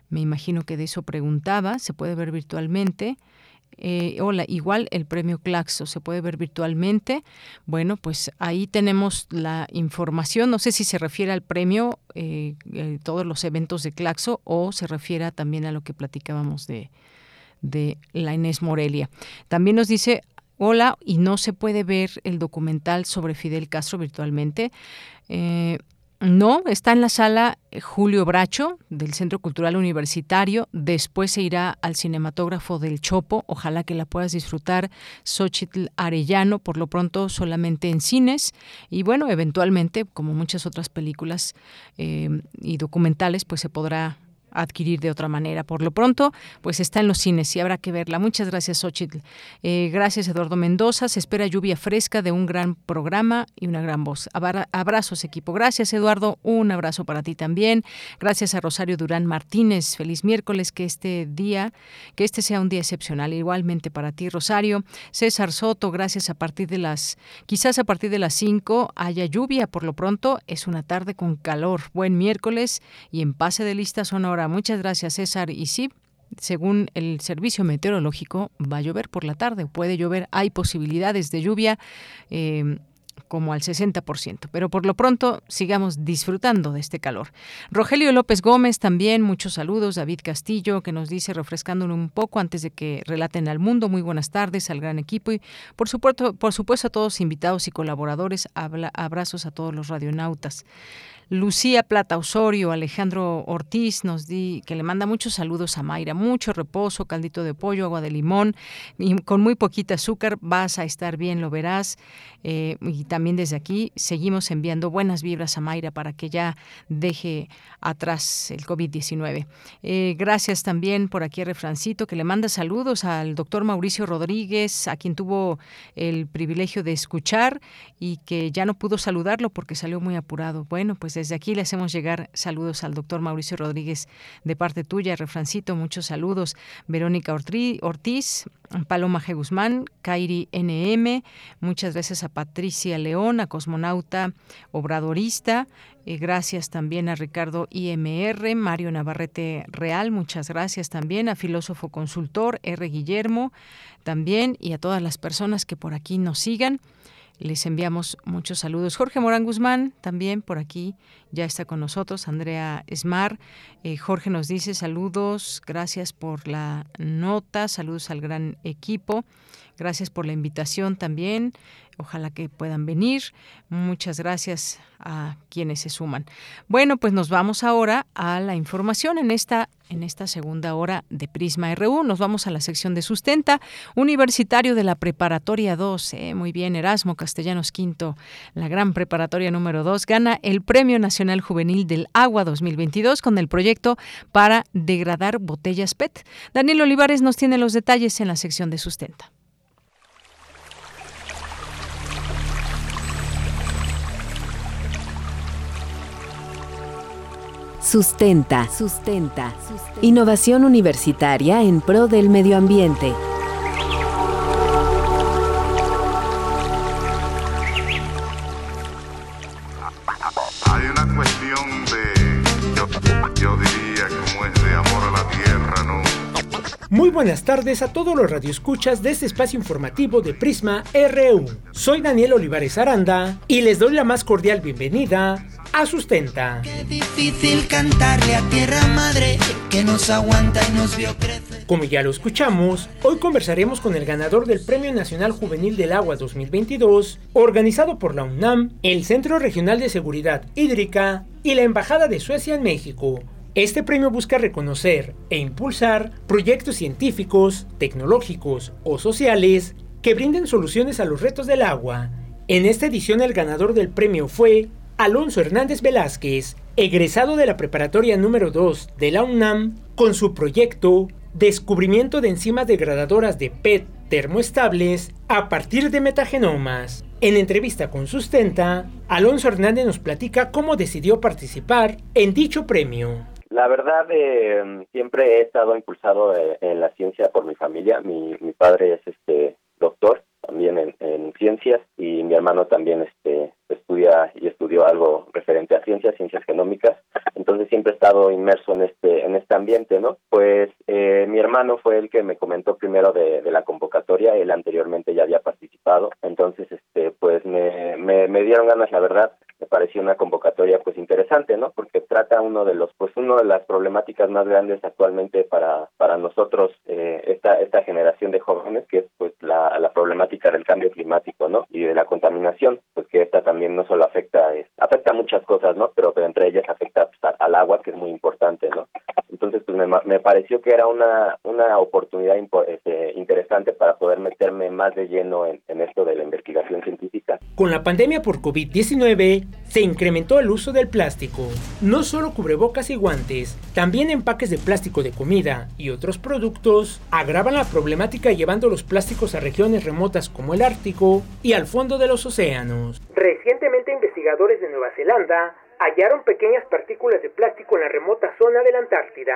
Me imagino que de eso preguntaba. Se puede ver virtualmente. Eh, hola, igual el premio Claxo se puede ver virtualmente. Bueno, pues ahí tenemos la información. No sé si se refiere al premio, eh, todos los eventos de Claxo, o se refiere también a lo que platicábamos de, la Inés Morelia. También nos dice, hola, y no se puede ver el documental sobre Fidel Castro virtualmente. No, está en la sala Julio Bracho del Centro Cultural Universitario. Después se irá al cinematógrafo del Chopo. Ojalá que la puedas disfrutar. Xochitl Arellano, por lo pronto solamente en cines. Y bueno, eventualmente, como muchas otras películas eh, y documentales, pues se podrá adquirir de otra manera. Por lo pronto, pues está en los cines y habrá que verla. Muchas gracias, Xochitl. Eh, gracias, Eduardo Mendoza. Se espera lluvia fresca de un gran programa y una gran voz. abrazos, equipo. Gracias, Eduardo. Un abrazo para ti también. Gracias a Rosario Durán Martínez. Feliz miércoles. Que este día, que este sea un día excepcional. Igualmente para ti, Rosario. César Soto, gracias a partir de las, quizás a partir de las 5 haya lluvia. Por lo pronto, es una tarde con calor. Buen miércoles y en pase de lista sonora Muchas gracias, César. Y sí, según el servicio meteorológico, va a llover por la tarde, puede llover, hay posibilidades de lluvia. Eh, como al 60%, pero por lo pronto sigamos disfrutando de este calor. Rogelio López Gómez también, muchos saludos, David Castillo que nos dice refrescándolo un poco antes de que relaten al mundo, muy buenas tardes al gran equipo y por supuesto, por supuesto a todos invitados y colaboradores, abrazos a todos los radionautas. Lucía Plata Osorio, Alejandro Ortiz nos di que le manda muchos saludos a Mayra, mucho reposo, caldito de pollo, agua de limón y con muy poquita azúcar vas a estar bien, lo verás. Eh, y también desde aquí seguimos enviando buenas vibras a Mayra para que ya deje atrás el COVID-19. Eh, gracias también por aquí a Refrancito que le manda saludos al doctor Mauricio Rodríguez, a quien tuvo el privilegio de escuchar y que ya no pudo saludarlo porque salió muy apurado. Bueno, pues desde aquí le hacemos llegar saludos al doctor Mauricio Rodríguez de parte tuya, Refrancito, muchos saludos. Verónica Ortiz, Paloma G. Guzmán, Kairi NM, muchas gracias a Patricia León, a Cosmonauta Obradorista, eh, gracias también a Ricardo IMR, Mario Navarrete Real, muchas gracias también a Filósofo Consultor, R. Guillermo, también, y a todas las personas que por aquí nos sigan. Les enviamos muchos saludos. Jorge Morán Guzmán también por aquí ya está con nosotros. Andrea Esmar. Eh, Jorge nos dice saludos, gracias por la nota, saludos al gran equipo. Gracias por la invitación también. Ojalá que puedan venir. Muchas gracias a quienes se suman. Bueno, pues nos vamos ahora a la información en esta en esta segunda hora de Prisma RU. Nos vamos a la sección de sustenta. Universitario de la Preparatoria 2, eh, muy bien, Erasmo Castellanos Quinto, la gran preparatoria número 2, gana el Premio Nacional Juvenil del Agua 2022 con el proyecto para degradar botellas PET. Daniel Olivares nos tiene los detalles en la sección de sustenta. Sustenta. Sustenta. Innovación universitaria en pro del medio ambiente. Buenas tardes a todos los radioescuchas de este espacio informativo de Prisma RU. Soy Daniel Olivares Aranda y les doy la más cordial bienvenida a Sustenta. Qué difícil cantarle a tierra madre que nos aguanta y nos vio crecer. Como ya lo escuchamos, hoy conversaremos con el ganador del Premio Nacional Juvenil del Agua 2022, organizado por la UNAM, el Centro Regional de Seguridad Hídrica y la Embajada de Suecia en México. Este premio busca reconocer e impulsar proyectos científicos, tecnológicos o sociales que brinden soluciones a los retos del agua. En esta edición el ganador del premio fue Alonso Hernández Velázquez, egresado de la preparatoria número 2 de la UNAM, con su proyecto Descubrimiento de enzimas degradadoras de PET termoestables a partir de metagenomas. En entrevista con Sustenta, Alonso Hernández nos platica cómo decidió participar en dicho premio. La verdad, eh, siempre he estado impulsado eh, en la ciencia por mi familia. Mi, mi padre es este doctor también en, en, ciencias y mi hermano también este estudia y estudió algo referente a ciencias, ciencias genómicas. Entonces siempre he estado inmerso en este en este ambiente, ¿no? Pues eh, mi hermano fue el que me comentó primero de, de, la convocatoria. Él anteriormente ya había participado. Entonces, este, pues me, me, me dieron ganas, la verdad, me pareció una convocatoria pues interesante, ¿no? Porque trata uno de los pues uno de las problemáticas más grandes actualmente para para nosotros eh, esta esta generación de jóvenes que es pues la, la problemática del cambio climático, ¿no? Y de la contaminación, pues que esta también no solo afecta es, afecta muchas cosas, ¿no? Pero, pero entre ellas afecta pues, al agua que es muy importante, ¿no? Entonces pues me, me pareció que era una una oportunidad este, interesante para poder meterme más de lleno en, en esto de la investigación científica. Con la pandemia por COVID-19 se incrementó el uso del plástico. No solo cubrebocas y guantes, también empaques de plástico de comida y otros productos agravan la problemática llevando los plásticos a regiones remotas como el Ártico y al fondo de los océanos. Recientemente investigadores de Nueva Zelanda hallaron pequeñas partículas de plástico en la remota zona de la Antártida.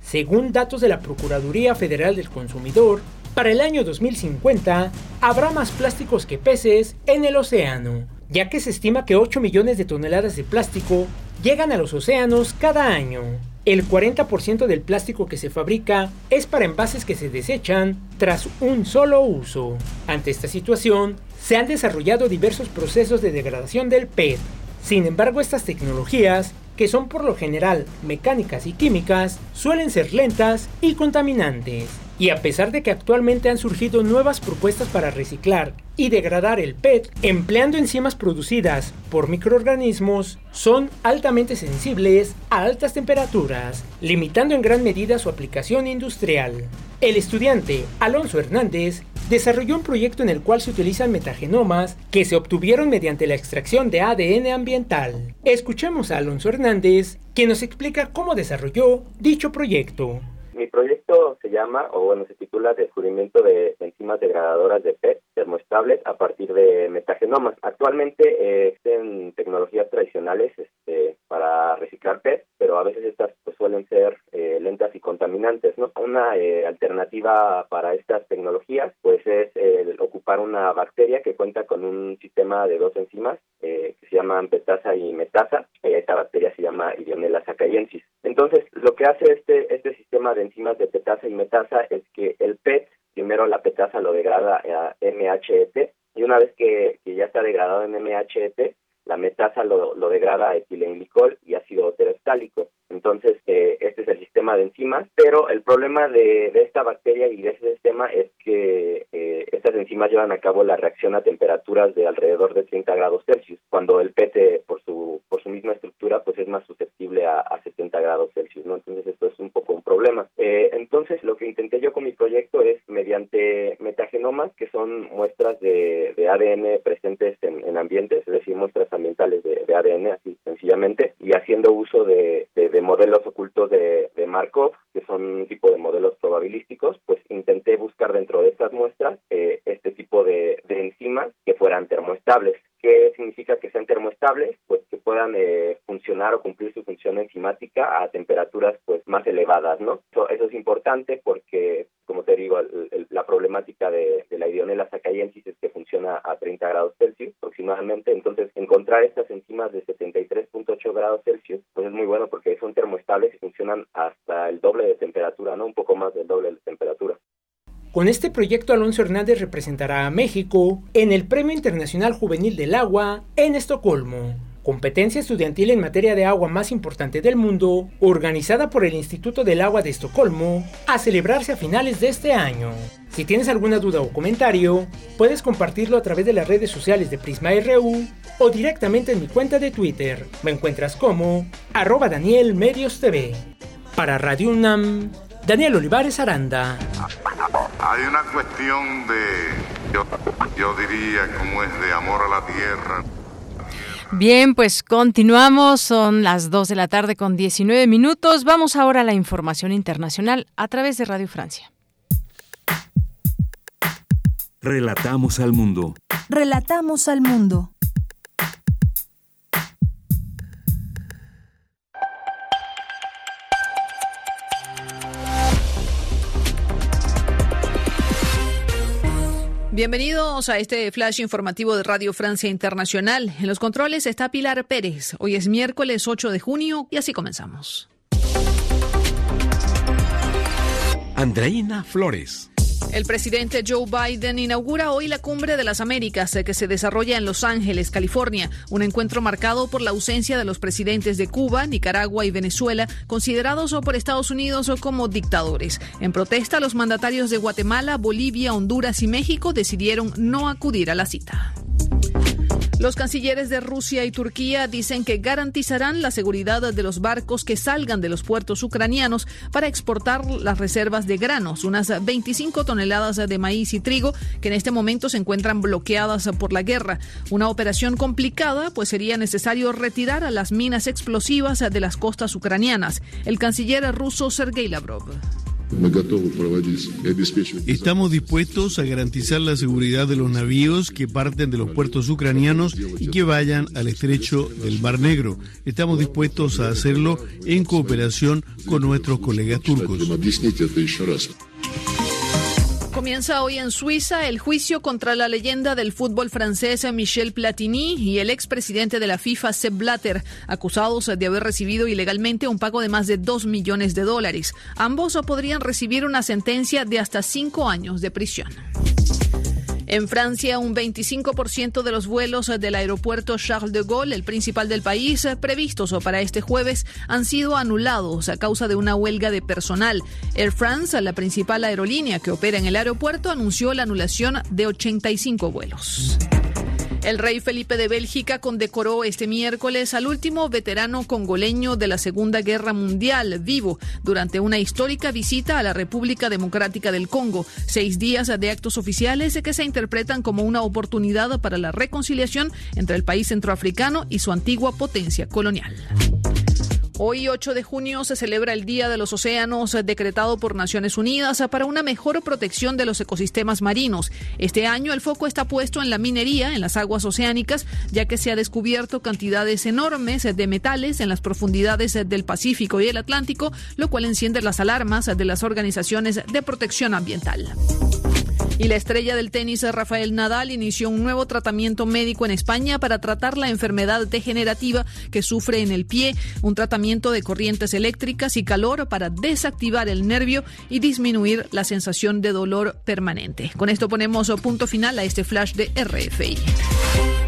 Según datos de la Procuraduría Federal del Consumidor, para el año 2050 habrá más plásticos que peces en el océano ya que se estima que 8 millones de toneladas de plástico llegan a los océanos cada año. El 40% del plástico que se fabrica es para envases que se desechan tras un solo uso. Ante esta situación, se han desarrollado diversos procesos de degradación del PET. Sin embargo, estas tecnologías que son por lo general mecánicas y químicas, suelen ser lentas y contaminantes. Y a pesar de que actualmente han surgido nuevas propuestas para reciclar y degradar el PET empleando enzimas producidas por microorganismos, son altamente sensibles a altas temperaturas, limitando en gran medida su aplicación industrial. El estudiante Alonso Hernández desarrolló un proyecto en el cual se utilizan metagenomas que se obtuvieron mediante la extracción de ADN ambiental. Escuchemos a Alonso Hernández, quien nos explica cómo desarrolló dicho proyecto. Mi proyecto se llama, o bueno, se titula Descubrimiento de enzimas degradadoras de PET termoestables a partir de metagenomas. Actualmente eh, existen tecnologías tradicionales este, para reciclar PET, pero a veces estas pues, suelen ser eh, lentas y contaminantes. ¿no? Una eh, alternativa para estas tecnologías pues es el ocupar una bacteria que cuenta con un sistema de dos enzimas que se llaman petasa y metasa. Esta bacteria se llama Idionella sacaiensis. Entonces, lo que hace este, este sistema de enzimas de petasa y metasa es que el PET, primero la petasa lo degrada a MHET y una vez que, ya está degradado en MHET, la metasa lo, lo degrada a etilenglicol y ácido terestálico. Entonces, eh, este es el sistema de enzimas, pero el problema de, esta bacteria y de este sistema es que eh, estas enzimas llevan a cabo la reacción a temperaturas de alrededor de 30 grados Celsius, cuando el PET, por su, misma estructura, pues es más susceptible a, 70 grados Celsius, ¿no? Entonces, esto es un poco un problema. Eh, entonces, lo que intenté yo con mi proyecto es, mediante metagenomas, que son muestras de, ADN presentes en, ambientes, es decir, muestras ambientales de, ADN, así sencillamente, y haciendo uso de modelos ocultos de, Markov, que son un tipo de modelos probabilísticos, pues intenté buscar dentro de estas muestras eh, este tipo de, enzimas que fueran termoestables. ¿Qué significa que sean termoestables? Pues puedan eh, funcionar o cumplir su función enzimática a temperaturas pues más elevadas, ¿no? Eso, es importante porque, como te digo, la problemática de, la idionela sacaiensis es que funciona a 30 grados Celsius aproximadamente, entonces encontrar estas enzimas de 73.8 grados Celsius pues es muy bueno porque son termoestables y funcionan hasta el doble de temperatura, ¿no? Un poco más del doble de temperatura. Con este proyecto, Alonso Hernández representará a México en el Premio Internacional Juvenil del Agua en Estocolmo, competencia estudiantil en materia de agua más importante del mundo, organizada por el Instituto del Agua de Estocolmo, a celebrarse a finales de este año. Si tienes alguna duda o comentario, puedes compartirlo a través de las redes sociales de Prisma RU o directamente en mi cuenta de Twitter. Me encuentras como arroba Daniel Medios TV. Para Radio UNAM, Daniel Olivares Aranda. Hay una cuestión de, yo, yo diría, como es de amor a la tierra. Bien, pues continuamos, son las 2 de la tarde con 19 minutos. Vamos ahora a la información internacional a través de Radio Francia. Relatamos al mundo. Relatamos al mundo. Bienvenidos a este flash informativo de Radio Francia Internacional. En los controles está Pilar Pérez. Hoy es miércoles 8 de junio y así comenzamos. Andreina Flores. El presidente Joe Biden inaugura hoy la Cumbre de las Américas eh, que se desarrolla en Los Ángeles, California, un encuentro marcado por la ausencia de los presidentes de Cuba, Nicaragua y Venezuela, considerados por Estados Unidos como dictadores. En protesta, los mandatarios de Guatemala, Bolivia, Honduras y México decidieron no acudir a la cita. Los cancilleres de Rusia y Turquía dicen que garantizarán la seguridad de los barcos que salgan de los puertos ucranianos para exportar las reservas de granos, unas 25 toneladas de maíz y trigo que en este momento se encuentran bloqueadas por la guerra. Una operación complicada, pues sería necesario retirar a las minas explosivas de las costas ucranianas. El canciller ruso Sergei Lavrov. Estamos dispuestos a garantizar la seguridad de los navíos que parten de los puertos ucranianos y que vayan al estrecho del Mar Negro. Estamos dispuestos a hacerlo en cooperación con nuestros colegas turcos. Comienza hoy en Suiza el juicio contra la leyenda del fútbol francés Michel Platini y el expresidente de la FIFA Sepp Blatter, acusados de haber recibido ilegalmente un pago de más de 2 millones de dólares. Ambos podrían recibir una sentencia de hasta cinco años de prisión. En Francia, un 25% de los vuelos del aeropuerto Charles de Gaulle, el principal del país, previstos para este jueves, han sido anulados a causa de una huelga de personal. Air France, la principal aerolínea que opera en el aeropuerto, anunció la anulación de 85 vuelos. El rey Felipe de Bélgica condecoró este miércoles al último veterano congoleño de la Segunda Guerra Mundial vivo durante una histórica visita a la República Democrática del Congo. Seis días de actos oficiales que se interpretan como una oportunidad para la reconciliación entre el país centroafricano y su antigua potencia colonial. Hoy, 8 de junio, se celebra el Día de los Océanos, decretado por Naciones Unidas para una mejor protección de los ecosistemas marinos. Este año el foco está puesto en la minería en las aguas oceánicas, ya que se ha descubierto cantidades enormes de metales en las profundidades del Pacífico y el Atlántico, lo cual enciende las alarmas de las organizaciones de protección ambiental. Y la estrella del tenis Rafael Nadal inició un nuevo tratamiento médico en España para tratar la enfermedad degenerativa que sufre en el pie, un tratamiento de corrientes eléctricas y calor para desactivar el nervio y disminuir la sensación de dolor permanente. Con esto ponemos punto final a este flash de RFI.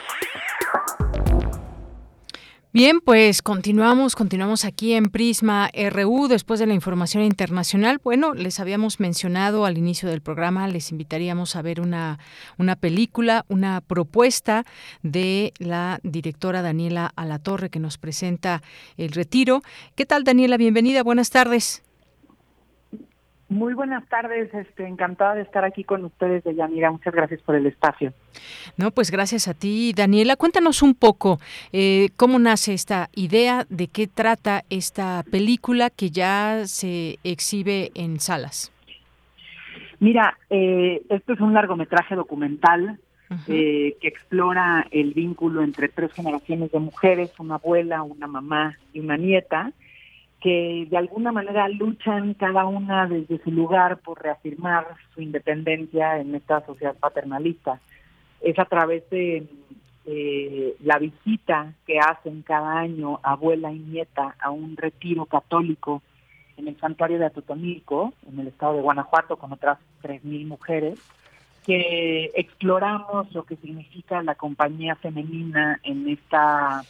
Bien, pues continuamos, continuamos aquí en Prisma RU después de la información internacional. Bueno, les habíamos mencionado al inicio del programa, les invitaríamos a ver una, una película, una propuesta de la directora Daniela Alatorre que nos presenta El Retiro. ¿Qué tal, Daniela? Bienvenida, buenas tardes. Muy buenas tardes, este, encantada de estar aquí con ustedes, Deyanira. Muchas gracias por el espacio. No, pues gracias a ti, Daniela. Cuéntanos un poco eh, cómo nace esta idea, de qué trata esta película que ya se exhibe en salas. Mira, eh, esto es un largometraje documental eh, que explora el vínculo entre tres generaciones de mujeres, una abuela, una mamá y una nieta que de alguna manera luchan cada una desde su lugar por reafirmar su independencia en esta sociedad paternalista. Es a través de eh, la visita que hacen cada año abuela y nieta a un retiro católico en el santuario de Atotonilco, en el estado de Guanajuato, con otras 3.000 mujeres, que exploramos lo que significa la compañía femenina en esta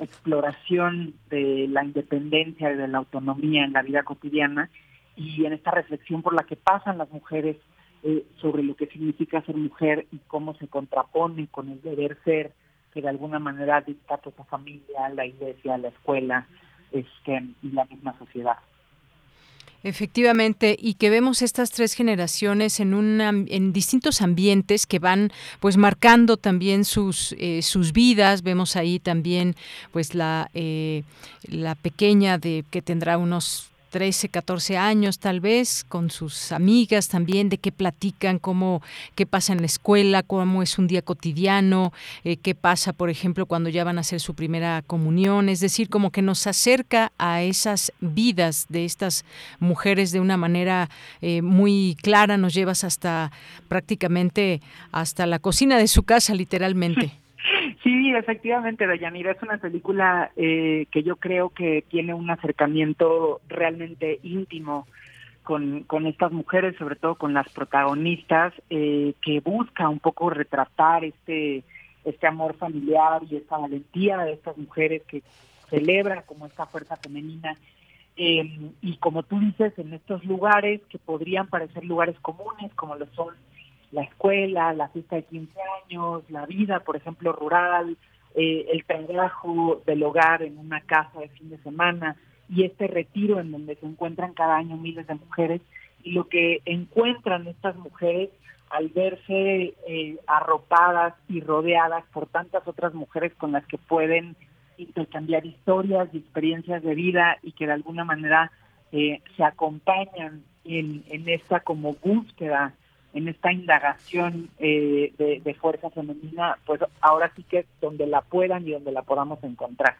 exploración de la independencia y de la autonomía en la vida cotidiana y en esta reflexión por la que pasan las mujeres eh, sobre lo que significa ser mujer y cómo se contrapone con el deber ser que de alguna manera dicta toda la familia, la iglesia, la escuela este, y la misma sociedad. Efectivamente, y que vemos estas tres generaciones en en distintos ambientes que van pues marcando también sus eh, sus vidas. Vemos ahí también pues la eh, la pequeña de que tendrá unos 13, 14 años tal vez, con sus amigas también, de qué platican, cómo, qué pasa en la escuela, cómo es un día cotidiano, eh, qué pasa, por ejemplo, cuando ya van a hacer su primera comunión, es decir, como que nos acerca a esas vidas de estas mujeres de una manera eh, muy clara, nos llevas hasta prácticamente hasta la cocina de su casa, literalmente. Sí, efectivamente, Dayanira, es una película eh, que yo creo que tiene un acercamiento realmente íntimo con, con estas mujeres, sobre todo con las protagonistas, eh, que busca un poco retratar este, este amor familiar y esta valentía de estas mujeres que celebra como esta fuerza femenina. Eh, y como tú dices, en estos lugares que podrían parecer lugares comunes, como lo son la escuela, la fiesta de 15 años, la vida, por ejemplo, rural, eh, el trabajo del hogar en una casa de fin de semana y este retiro en donde se encuentran cada año miles de mujeres y lo que encuentran estas mujeres al verse eh, arropadas y rodeadas por tantas otras mujeres con las que pueden intercambiar historias y experiencias de vida y que de alguna manera eh, se acompañan en, en esta como búsqueda en esta indagación eh, de, fuerza femenina, pues ahora sí que donde la puedan y donde la podamos encontrar.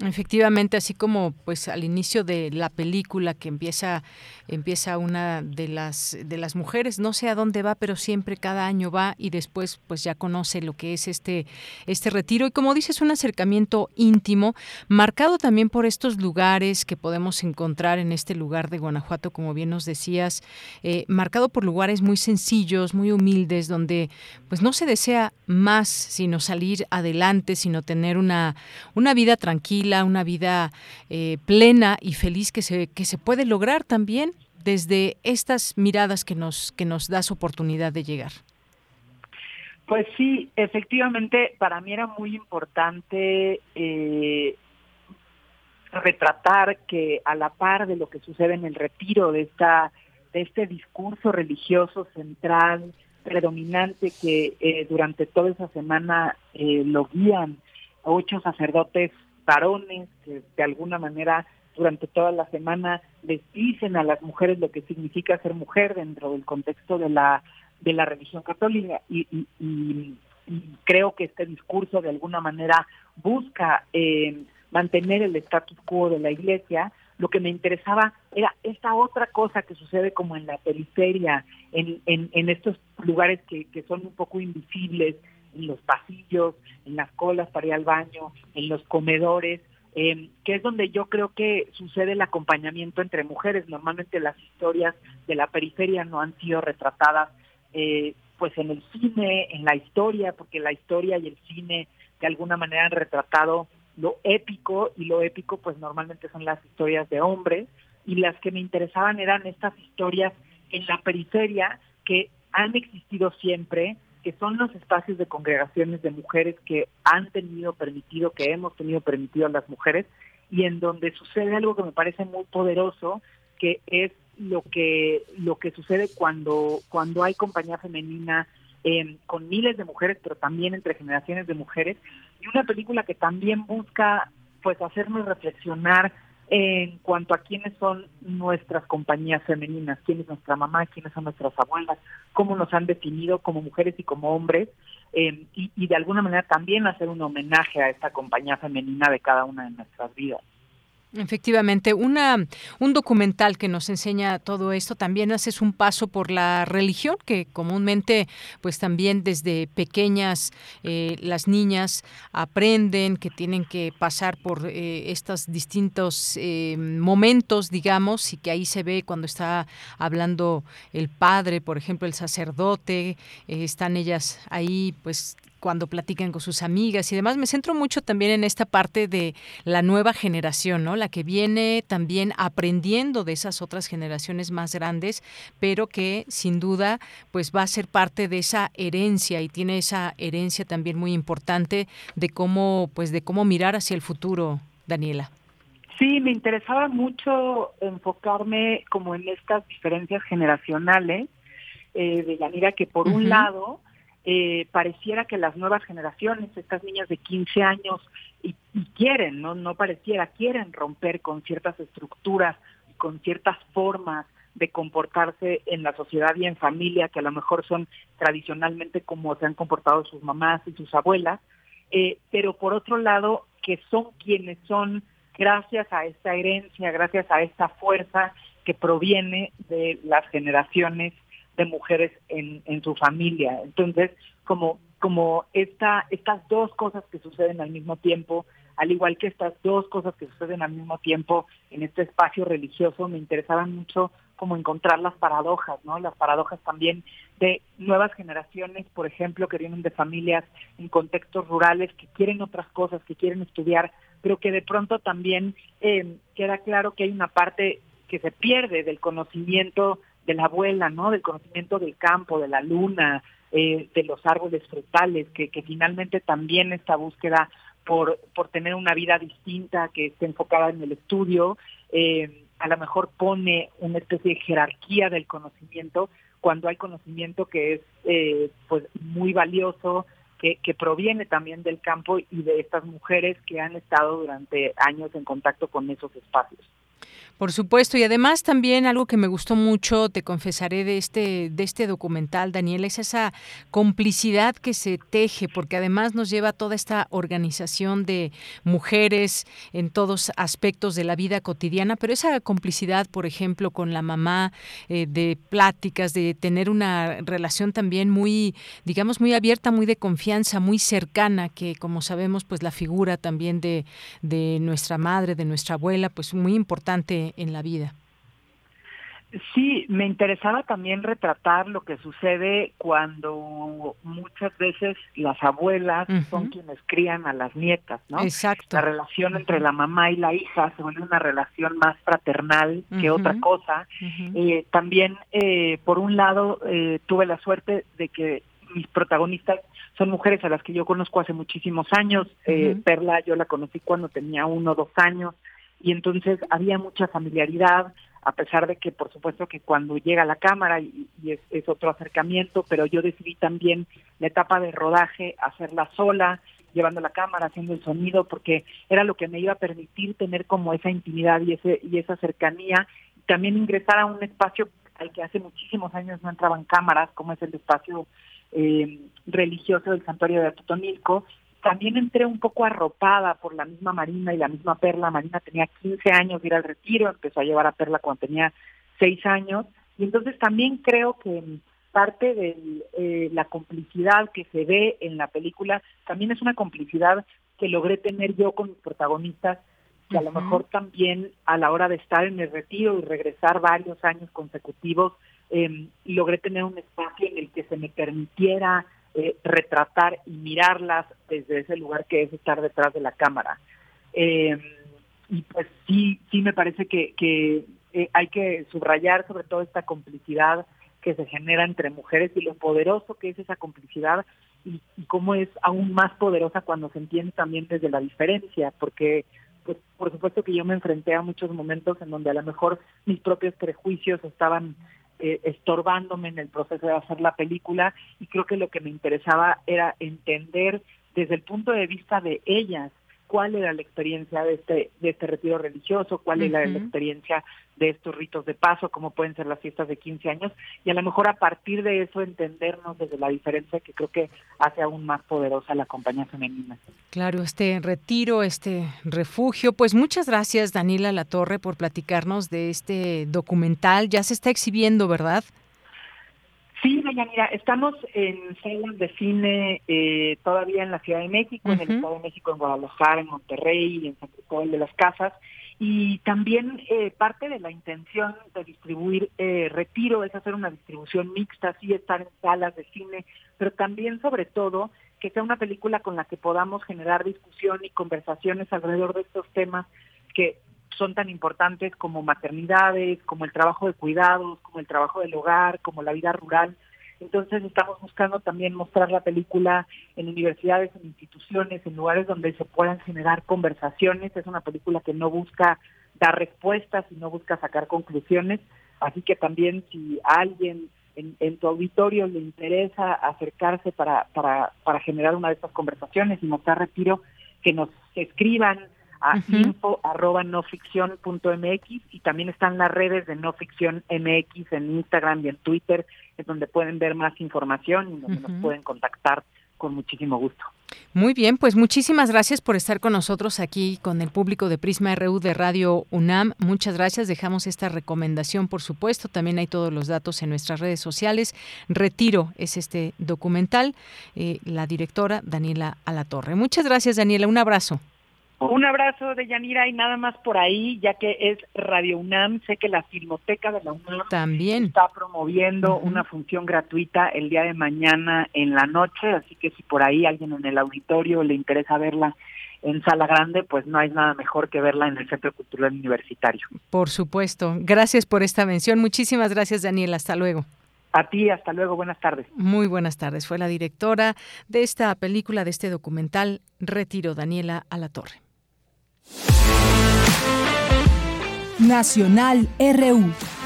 Efectivamente, así como pues al inicio de la película que empieza empieza una de las de las mujeres, no sé a dónde va, pero siempre cada año va y después pues ya conoce lo que es este este retiro. Y como dices un acercamiento íntimo, marcado también por estos lugares que podemos encontrar en este lugar de Guanajuato, como bien nos decías, eh, marcado por lugares muy sencillos, muy humildes, donde pues no se desea más sino salir adelante, sino tener una una vida tranquila una vida eh, plena y feliz que se, que se puede lograr también desde estas miradas que nos, que nos das oportunidad de llegar. Pues sí, efectivamente, para mí era muy importante eh, retratar que a la par de lo que sucede en el retiro de esta de este discurso religioso central predominante que eh, durante toda esa semana lo guían ocho sacerdotes varones que de alguna manera durante toda la semana les dicen a las mujeres lo que significa ser mujer dentro del contexto de la de la religión católica. Y, creo que este discurso de alguna manera busca eh, mantener el status quo de la iglesia. Lo que me interesaba era esta otra cosa que sucede como en la periferia, en, en, en estos lugares que, que son un poco invisibles, en los pasillos, en las colas para ir al baño, en los comedores, eh, que es donde yo creo que sucede el acompañamiento entre mujeres. Normalmente las historias de la periferia no han sido retratadas eh, pues en el cine, en la historia, porque la historia y el cine de alguna manera han retratado lo épico y lo épico pues normalmente son las historias de hombres y las que me interesaban eran estas historias en la periferia que han existido siempre, que son los espacios de congregaciones de mujeres que han tenido permitido, que hemos tenido permitido a las mujeres, y en donde sucede algo que me parece muy poderoso, que es lo que lo que sucede cuando cuando hay compañía femenina eh, con miles de mujeres, pero también entre generaciones de mujeres, y una película que también busca pues hacernos reflexionar en cuanto a quiénes son nuestras compañías femeninas, quién es nuestra mamá, quiénes son nuestras abuelas, cómo nos han definido como mujeres y como hombres, eh, y, y de alguna manera también hacer un homenaje a esta compañía femenina de cada una de nuestras vidas. Efectivamente, una, un documental que nos enseña todo esto también haces un paso por la religión que comúnmente, pues también desde pequeñas eh, las niñas aprenden que tienen que pasar por eh, estos distintos eh, momentos, digamos, y que ahí se ve cuando está hablando el padre, por ejemplo, el sacerdote, están ellas ahí, pues cuando platican con sus amigas y demás. Me centro mucho también en esta parte de la nueva generación, ¿no? La que viene también aprendiendo de esas otras generaciones más grandes, pero que sin duda pues va a ser parte de esa herencia y tiene esa herencia también muy importante de cómo pues de cómo mirar hacia el futuro, Daniela. Sí, me interesaba mucho enfocarme como en estas diferencias generacionales eh, de Yanira, que por un lado eh, pareciera que las nuevas generaciones, estas niñas de 15 años, y, quieren, ¿no? no pareciera, quieren romper con ciertas estructuras, con ciertas formas de comportarse en la sociedad y en familia, que a lo mejor son tradicionalmente como se han comportado sus mamás y sus abuelas, eh, pero por otro lado, que son quienes son gracias a esta herencia, gracias a esta fuerza que proviene de las generaciones de mujeres en, en su familia. Entonces, como, como esta, estas dos cosas que suceden al mismo tiempo, al igual que estas dos cosas que suceden al mismo tiempo en este espacio religioso, me interesaban mucho como encontrar las paradojas, ¿no? Las paradojas también de nuevas generaciones, por ejemplo, que vienen de familias en contextos rurales, que quieren otras cosas, que quieren estudiar, pero que de pronto también eh, queda claro que hay una parte que se pierde del conocimiento de la abuela, ¿no? Del conocimiento del campo, de la luna, eh, de los árboles frutales, que, que finalmente también esta búsqueda por, por tener una vida distinta, que esté enfocada en el estudio, eh, a lo mejor pone una especie de jerarquía del conocimiento cuando hay conocimiento que es eh, pues muy valioso, que, que proviene también del campo y de estas mujeres que han estado durante años en contacto con esos espacios. Por supuesto, y además también algo que me gustó mucho, te confesaré de este de este documental, Daniel, es esa complicidad que se teje, porque además nos lleva a toda esta organización de mujeres en todos aspectos de la vida cotidiana, pero esa complicidad, por ejemplo, con la mamá, eh, de pláticas, de tener una relación también muy, digamos, muy abierta, muy de confianza, muy cercana, que como sabemos, pues la figura también de, de nuestra madre, de nuestra abuela, pues muy importante en la vida. Sí, me interesaba también retratar lo que sucede cuando muchas veces las abuelas son quienes crían a las nietas, ¿no? Exacto. La relación entre la mamá y la hija se vuelve una relación más fraternal que otra cosa. Eh, también, eh, por un lado, eh, tuve la suerte de que mis protagonistas son mujeres a las que yo conozco hace muchísimos años. Perla, yo la conocí cuando tenía uno o dos años y entonces había mucha familiaridad, a pesar de que por supuesto que cuando llega la cámara y, es, otro acercamiento, pero yo decidí también la etapa de rodaje hacerla sola, llevando la cámara, haciendo el sonido, porque era lo que me iba a permitir tener como esa intimidad y ese y esa cercanía, también ingresar a un espacio al que hace muchísimos años no entraban cámaras, como es el espacio eh, religioso del santuario de Atotonilco, también entré un poco arropada por la misma Marina y la misma Perla. Marina tenía 15 años de ir al retiro, empezó a llevar a Perla cuando tenía 6 años. Y entonces también creo que parte de eh, la complicidad que se ve en la película también es una complicidad que logré tener yo con mis protagonistas, que a lo mejor también a la hora de estar en el retiro y regresar varios años consecutivos, eh, logré tener un espacio en el que se me permitiera eh, retratar y mirarlas desde ese lugar que es estar detrás de la cámara. Eh, y pues sí, sí me parece que, que eh, hay que subrayar sobre todo esta complicidad que se genera entre mujeres y lo poderoso que es esa complicidad y, cómo es aún más poderosa cuando se entiende también desde la diferencia, porque pues por supuesto que yo me enfrenté a muchos momentos en donde a lo mejor mis propios prejuicios estaban eh, estorbándome en el proceso de hacer la película y creo que lo que me interesaba era entender desde el punto de vista de ellas cuál era la experiencia de este de este retiro religioso, cuál era la experiencia de estos ritos de paso, cómo pueden ser las fiestas de 15 años y a lo mejor a partir de eso entendernos desde la diferencia que creo que hace aún más poderosa la compañía femenina. Claro, este retiro, este refugio, pues muchas gracias Daniela Latorre por platicarnos de este documental, ya se está exhibiendo, ¿verdad? Sí, mira, estamos en salas de cine eh, todavía en la Ciudad de México, en el Estado de México, en Guadalajara, en Monterrey, en San Cristóbal de las Casas. Y también eh, parte de la intención de distribuir eh, Retiro es hacer una distribución mixta, sí estar en salas de cine, pero también sobre todo que sea una película con la que podamos generar discusión y conversaciones alrededor de estos temas que son tan importantes como maternidades, como el trabajo de cuidados, como el trabajo del hogar, como la vida rural. Entonces estamos buscando también mostrar la película en universidades, en instituciones, en lugares donde se puedan generar conversaciones. Es una película que no busca dar respuestas y no busca sacar conclusiones. Así que también si a alguien en, tu auditorio le interesa acercarse para, para, para generar una de estas conversaciones y mostrar retiro, que nos escriban a info arroba mx y también están las redes de no ficción mx en Instagram y en Twitter, es donde pueden ver más información y donde nos pueden contactar con muchísimo gusto. Muy bien, pues muchísimas gracias por estar con nosotros aquí con el público de Prisma RU de Radio UNAM. Muchas gracias. Dejamos esta recomendación, por supuesto. También hay todos los datos en nuestras redes sociales. Retiro es este documental. Eh, la directora Daniela Alatorre. Muchas gracias, Daniela. Un abrazo. Un abrazo de Yanira y nada más por ahí, ya que es Radio UNAM, sé que la Filmoteca de la UNAM también está promoviendo una función gratuita el día de mañana en la noche, así que si por ahí alguien en el auditorio le interesa verla en sala grande, pues no hay nada mejor que verla en el Centro Cultural Universitario. Por supuesto. Gracias por esta mención. Muchísimas gracias, Daniel. Hasta luego. A ti, hasta luego, buenas tardes. Muy buenas tardes. Fue la directora de esta película, de este documental, Retiro, Daniela Alatorre. Nacional RU.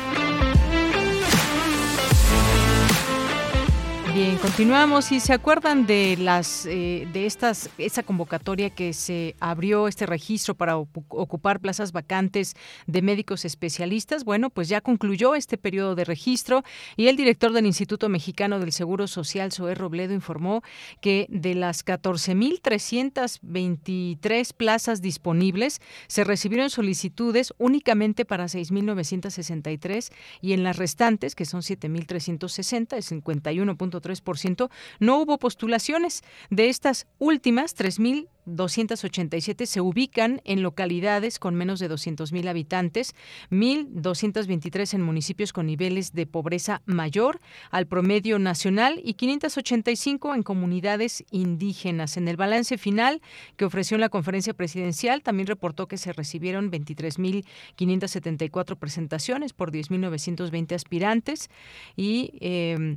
Bien, continuamos y se acuerdan de las eh, de estas esa convocatoria que se abrió este registro para ocupar plazas vacantes de médicos especialistas. Bueno, pues ya concluyó este periodo de registro y el director del Instituto Mexicano del Seguro Social, Zoé Robledo, informó que de las 14.323 plazas disponibles se recibieron solicitudes únicamente para 6.963 y en las restantes, que son 7.360, el 51 no hubo postulaciones. De estas últimas, 3.287 se ubican en localidades con menos de 200.000 habitantes, 1.223 en municipios con niveles de pobreza mayor al promedio nacional y 585 en comunidades indígenas. En el balance final que ofreció en la conferencia presidencial, también reportó que se recibieron 23.574 presentaciones por 10.920 aspirantes y eh,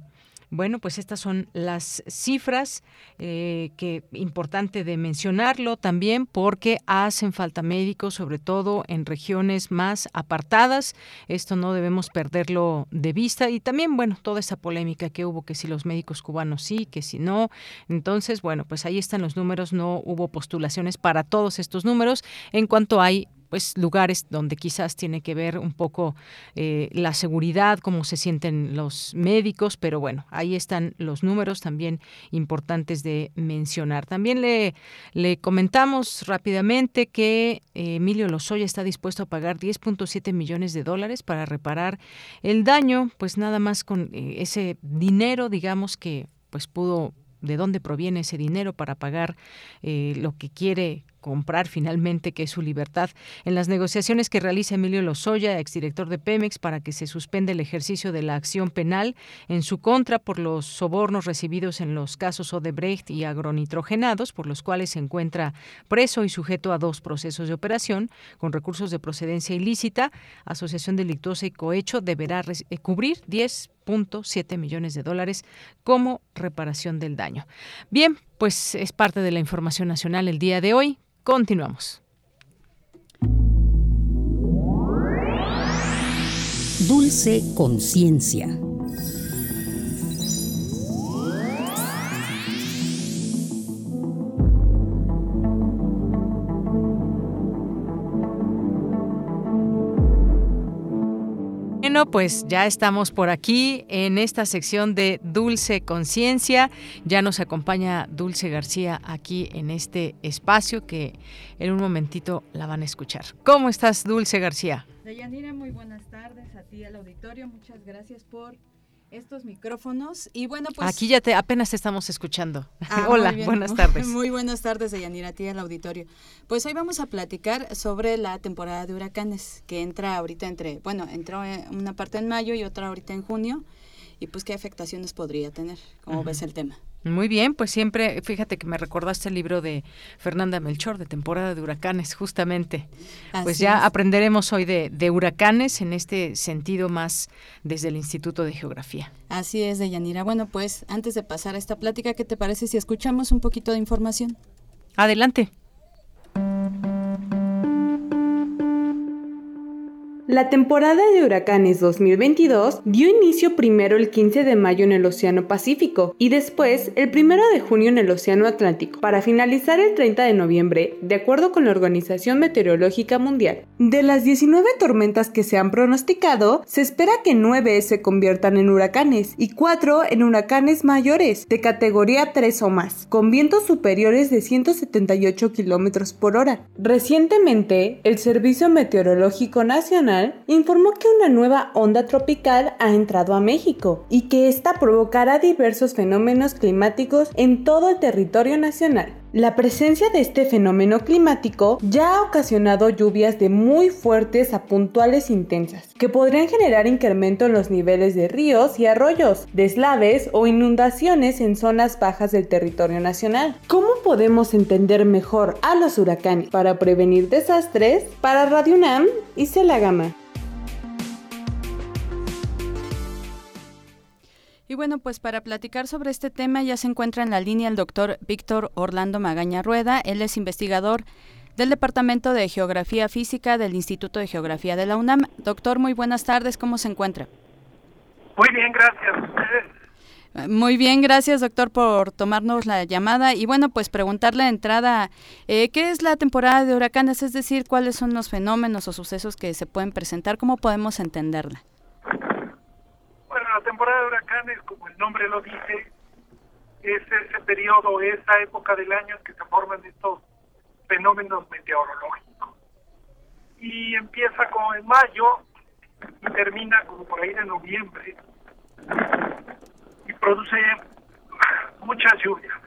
bueno, pues estas son las cifras eh, que importante de mencionarlo también porque hacen falta médicos, sobre todo en regiones más apartadas. Esto no debemos perderlo de vista y también, bueno, toda esa polémica que hubo que si los médicos cubanos sí, que si no. Entonces, bueno, pues ahí están los números. No hubo postulaciones para todos estos números. En cuanto hay pues lugares donde quizás tiene que ver un poco eh, la seguridad, cómo se sienten los médicos, pero bueno, ahí están los números también importantes de mencionar. También le, le comentamos rápidamente que eh, Emilio Lozoya está dispuesto a pagar 10.7 millones de dólares para reparar el daño, pues nada más con eh, ese dinero, digamos que pues pudo de dónde proviene ese dinero para pagar lo que quiere comprar finalmente, que es su libertad. En las negociaciones que realiza Emilio Lozoya, exdirector de Pemex, para que se suspenda el ejercicio de la acción penal en su contra por los sobornos recibidos en los casos Odebrecht y agronitrogenados, por los cuales se encuentra preso y sujeto a dos procesos de operación con recursos de procedencia ilícita, asociación delictuosa y cohecho, deberá eh, cubrir 10.7 millones de dólares como reparación del daño. Bien, pues es parte de la información nacional el día de hoy. Continuamos. Dulce conciencia. Pues ya estamos por aquí en esta sección de Dulce Conciencia. Ya nos acompaña Dulce García aquí en este espacio que en un momentito la van a escuchar. ¿Cómo estás, Dulce García? Deyanira, muy buenas tardes a ti al auditorio. Muchas gracias por estos micrófonos. Y bueno, pues. Aquí ya te apenas te estamos escuchando. Ah, Hola, buenas tardes. Muy buenas tardes, Deyanira, a ti al auditorio. Pues hoy vamos a platicar sobre la temporada de huracanes, que entra ahorita entre. Bueno, entró una parte en mayo y otra ahorita en junio. Y pues, ¿qué afectaciones podría tener? ¿Cómo ves el tema? Muy bien, pues siempre, fíjate que me recordaste el libro de Fernanda Melchor, de temporada de huracanes, justamente. pues ya aprenderemos hoy de, de, huracanes en este sentido más desde el Instituto de Geografía. Así es, Deyanira. Bueno, pues antes de pasar a esta plática, ¿qué te parece si escuchamos un poquito de información? Adelante. La temporada de huracanes 2022 dio inicio primero el 15 de mayo en el Océano Pacífico y después el 1 de junio en el Océano Atlántico, para finalizar el 30 de noviembre, de acuerdo con la Organización Meteorológica Mundial. De las 19 tormentas que se han pronosticado, se espera que 9 se conviertan en huracanes y 4 en huracanes mayores, de categoría 3 o más, con vientos superiores de 178 km por hora. Recientemente, el Servicio Meteorológico Nacional informó que una nueva onda tropical ha entrado a México y que esta provocará diversos fenómenos climáticos en todo el territorio nacional. La presencia de este fenómeno climático ya ha ocasionado lluvias de muy fuertes a puntuales intensas, que podrían generar incremento en los niveles de ríos y arroyos, deslaves o inundaciones en zonas bajas del territorio nacional. ¿Cómo podemos entender mejor a los huracanes para prevenir desastres? Para Radio UNAM, la Gama. Y bueno, pues para platicar sobre este tema ya se encuentra en la línea el doctor Víctor Orlando Magaña Rueda. Él es investigador del Departamento de Geografía Física del Instituto de Geografía de la UNAM. Doctor, muy buenas tardes, ¿cómo se encuentra? Muy bien, gracias. Muy bien, gracias doctor por tomarnos la llamada y bueno, pues preguntarle de entrada, eh, ¿qué es la temporada de huracanes? Es decir, ¿cuáles son los fenómenos o sucesos que se pueden presentar? ¿Cómo podemos entenderla? La temporada de huracanes, como el nombre lo dice, es ese periodo, esa época del año en que se forman estos fenómenos meteorológicos. Y empieza como en mayo y termina como por ahí de noviembre y produce mucha lluvia.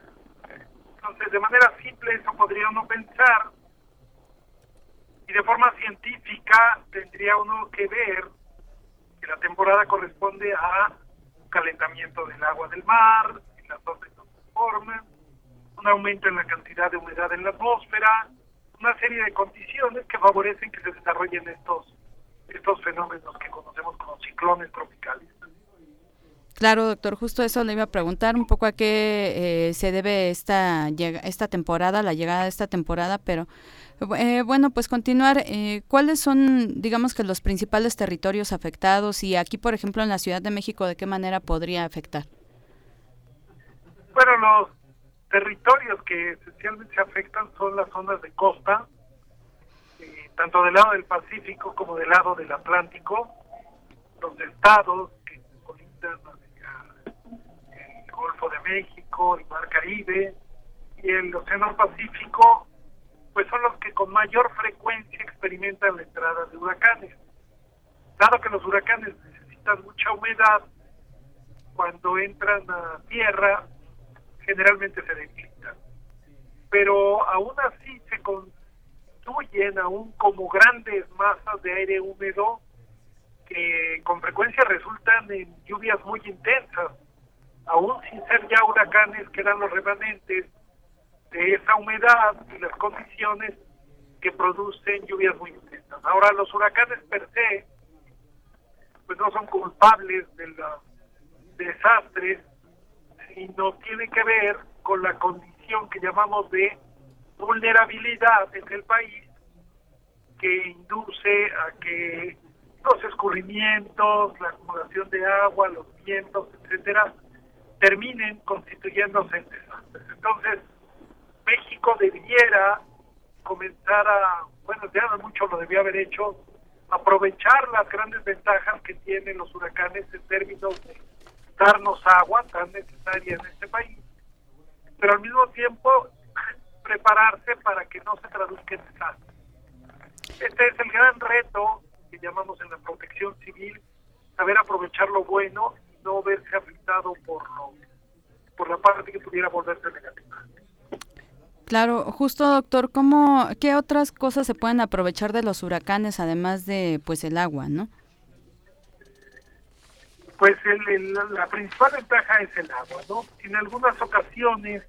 Entonces, de manera simple, eso podría uno pensar, y de forma científica tendría uno que ver que la temporada corresponde a un calentamiento del agua del mar, en las dos se forman, un aumento en la cantidad de humedad en la atmósfera, una serie de condiciones que favorecen que se desarrollen estos estos fenómenos que conocemos como ciclones tropicales. Claro, doctor, justo eso le iba a preguntar un poco a qué eh, se debe esta, esta temporada, la llegada de esta temporada, pero eh, bueno, pues continuar, eh, ¿cuáles son, digamos que los principales territorios afectados y aquí, por ejemplo, en la Ciudad de México, de qué manera podría afectar? Bueno, los territorios que esencialmente se afectan son las zonas de costa, tanto del lado del Pacífico como del lado del Atlántico, los estados que colindan el De México, el Mar Caribe y el Océano Pacífico, pues son los que con mayor frecuencia experimentan la entrada de huracanes. Dado que los huracanes necesitan mucha humedad, cuando entran a tierra, generalmente se debilitan. Pero aún así se constituyen aún como grandes masas de aire húmedo que con frecuencia resultan en lluvias muy intensas, aún sin ser ya huracanes, quedan los remanentes de esa humedad y las condiciones que producen lluvias muy intensas. Ahora, los huracanes per se, pues no son culpables de los desastres, sino tiene que ver con la condición que llamamos de vulnerabilidad en el país que induce a que los escurrimientos, la acumulación de agua, los vientos, etcétera, terminen constituyéndose en desastres. Entonces, México debiera comenzar a, bueno, ya mucho lo debía haber hecho, aprovechar las grandes ventajas que tienen los huracanes en términos de darnos agua tan necesaria en este país, pero al mismo tiempo prepararse para que no se traduzca en desastres. Este es el gran reto que llamamos en la protección civil, saber aprovechar lo bueno no verse afectado por lo, por la parte que pudiera volverse negativa. Claro, justo doctor, ¿cómo, ¿qué otras cosas se pueden aprovechar de los huracanes además de pues el agua, no? Pues la principal ventaja es el agua, ¿no? En algunas ocasiones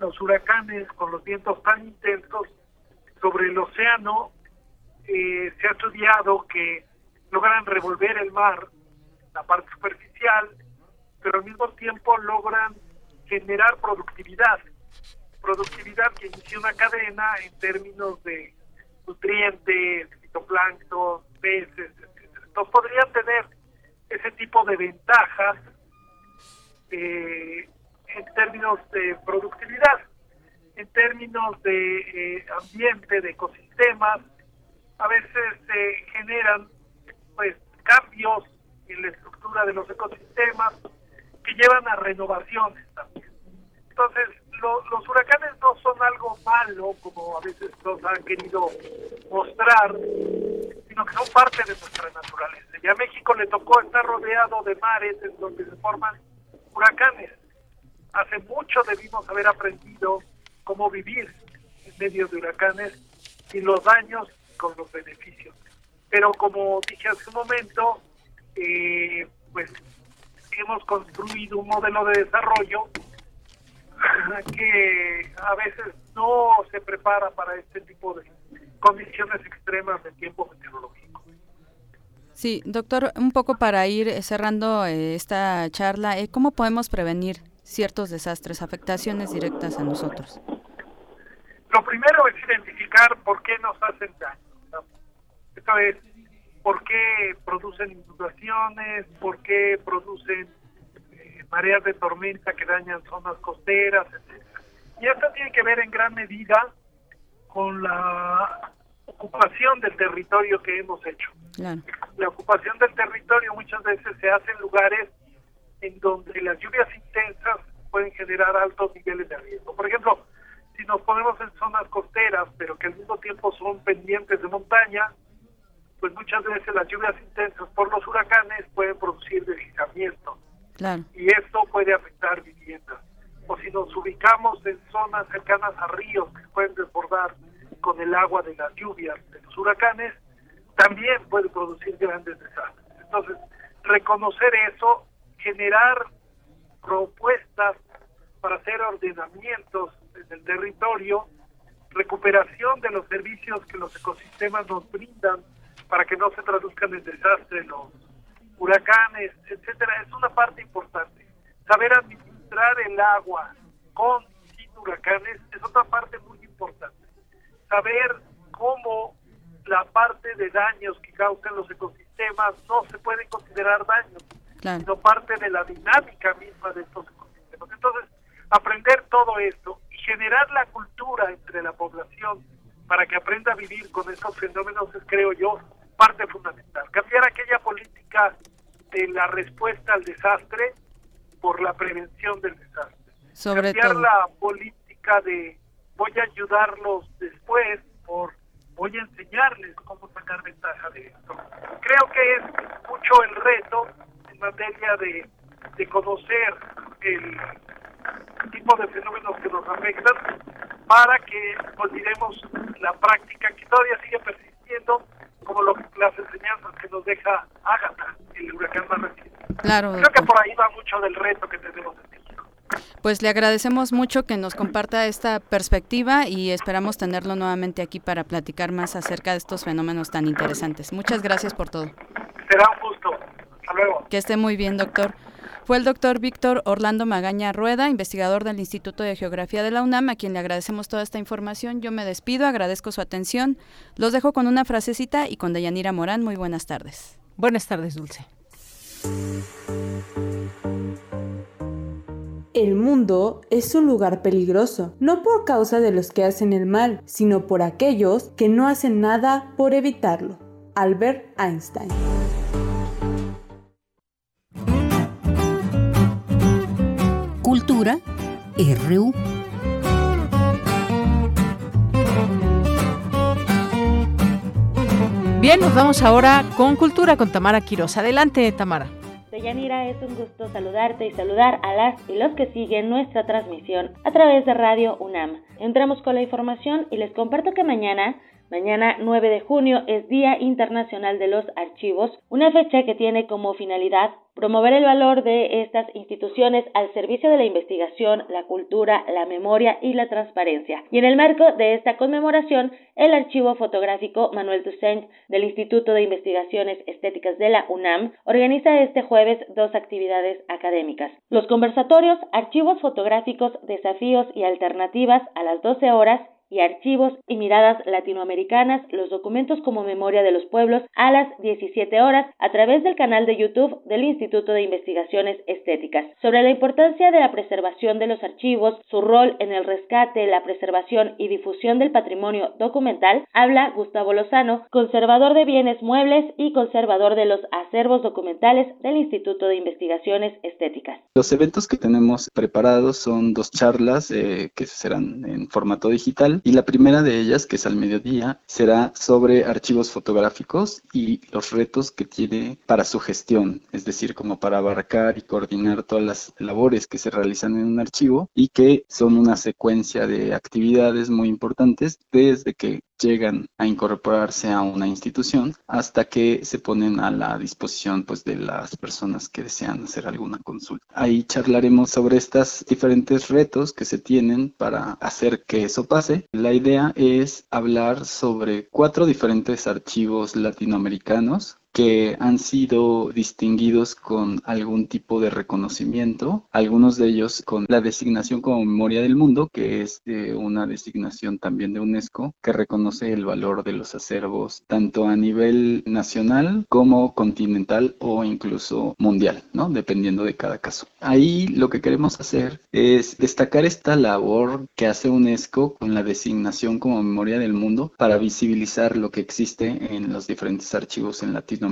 los huracanes con los vientos tan intensos sobre el océano eh, se ha estudiado que logran revolver el mar, la parte superficial, pero al mismo tiempo logran generar productividad, productividad que inicia una cadena en términos de nutrientes, fitoplancton, peces, etc. Entonces podrían tener ese tipo de ventajas eh, en términos de productividad, en términos de eh, ambiente, de ecosistemas, a veces se generan pues cambios en la estructura de los ecosistemas que llevan a renovaciones también. Entonces, los huracanes no son algo malo, como a veces nos han querido mostrar, sino que son parte de nuestra naturaleza. Y a México le tocó estar rodeado de mares en donde se forman huracanes hace mucho debimos haber aprendido cómo vivir en medio de huracanes y los daños con los beneficios. Pero como dije hace un momento, eh, pues hemos construido un modelo de desarrollo que a veces no se prepara para este tipo de condiciones extremas de tiempo meteorológico. Sí, doctor, un poco para ir cerrando eh, esta charla, eh, ¿cómo podemos prevenir ciertos desastres, afectaciones directas a nosotros? Lo primero es identificar por qué nos hacen daño. Esto es, por qué producen inundaciones, por qué producen eh, mareas de tormenta que dañan zonas costeras, etc. Y esto tiene que ver en gran medida con la ocupación del territorio que hemos hecho. La ocupación del territorio muchas veces se hace en lugares en donde las lluvias intensas pueden generar altos niveles de riesgo. Por ejemplo, si nos ponemos en zonas costeras, pero que al mismo tiempo son pendientes de montaña, pues muchas veces las lluvias intensas por los huracanes pueden producir deslizamiento. Y esto puede afectar viviendas. O si nos ubicamos en zonas cercanas a ríos que pueden desbordar con el agua de las lluvias de los huracanes, también puede producir grandes desastres. Entonces, reconocer eso, generar propuestas para hacer ordenamientos en el territorio, recuperación de los servicios que los ecosistemas nos brindan para que no se traduzcan en desastres los huracanes, etcétera, es una parte importante. Saber administrar el agua con y sin huracanes es otra parte muy importante. Saber cómo la parte de daños que causan los ecosistemas no se puede considerar daños, sino parte de la dinámica misma de estos ecosistemas. Entonces, aprender todo esto y generar la cultura entre la población para que aprenda a vivir con estos fenómenos es, creo yo, parte fundamental. Cambiar aquella política de la respuesta al desastre por la prevención del desastre. Sobre Cambiar la política de voy a ayudarlos después por voy a enseñarles cómo sacar ventaja de esto. Creo que es mucho el reto en materia de, de conocer el tipo de fenómenos que nos afectan para que olvidemos la práctica que todavía sigue persistiendo como lo, las enseñanzas que nos deja Ágata, el huracán más reciente. Claro. Creo que por ahí va mucho del reto que tenemos en México. Pues le agradecemos mucho que nos comparta esta perspectiva y esperamos tenerlo nuevamente aquí para platicar más acerca de estos fenómenos tan interesantes. Muchas gracias por todo. Será un gusto. Hasta luego. Que esté muy bien, doctor. Fue el doctor Víctor Orlando Magaña Rueda, investigador del Instituto de Geografía de la UNAM, a quien le agradecemos toda esta información. Yo me despido, agradezco su atención. Los dejo con una frasecita y con Deyanira Morán. Muy buenas tardes. Buenas tardes, Dulce. El mundo es un lugar peligroso, no por causa de los que hacen el mal, sino por aquellos que no hacen nada por evitarlo. Albert Einstein. Cultura RU. Bien, nos vamos ahora con Cultura con Tamara Quiroz. Adelante, Tamara. Deyanira, es un gusto saludarte y saludar a las y los que siguen nuestra transmisión a través de Radio UNAM. Entramos con la información y les comparto que mañana Mañana 9 de junio es Día Internacional de los Archivos, una fecha que tiene como finalidad promover el valor de estas instituciones al servicio de la investigación, la cultura, la memoria y la transparencia. Y en el marco de esta conmemoración, el Archivo Fotográfico Manuel Toussaint del Instituto de Investigaciones Estéticas de la UNAM organiza este jueves dos actividades académicas. Los conversatorios Archivos Fotográficos, Desafíos y Alternativas a las 12 horas y archivos y miradas latinoamericanas, los documentos como memoria de los pueblos a las 17 horas a través del canal de YouTube del Instituto de Investigaciones Estéticas. Sobre la importancia de la preservación de los archivos, su rol en el rescate, la preservación y difusión del patrimonio documental, habla Gustavo Lozano, conservador de bienes muebles y conservador de los acervos documentales del Instituto de Investigaciones Estéticas. Los eventos que tenemos preparados son dos charlas eh, que serán en formato digital y la primera de ellas, que es al mediodía, será sobre archivos fotográficos y los retos que tiene para su gestión, es decir, como para abarcar y coordinar todas las labores que se realizan en un archivo y que son una secuencia de actividades muy importantes desde que llegan a incorporarse a una institución hasta que se ponen a la disposición pues de las personas que desean hacer alguna consulta. Ahí charlaremos sobre estos diferentes retos que se tienen para hacer que eso pase. La idea es hablar sobre cuatro diferentes archivos latinoamericanos que han sido distinguidos con algún tipo de reconocimiento, algunos de ellos con la designación como Memoria del Mundo, que es una designación también de UNESCO que reconoce el valor de los acervos tanto a nivel nacional como continental o incluso mundial, ¿no? Dependiendo de cada caso. Ahí lo que queremos hacer es destacar esta labor que hace UNESCO con la designación como Memoria del Mundo para visibilizar lo que existe en los diferentes archivos en Latinoamérica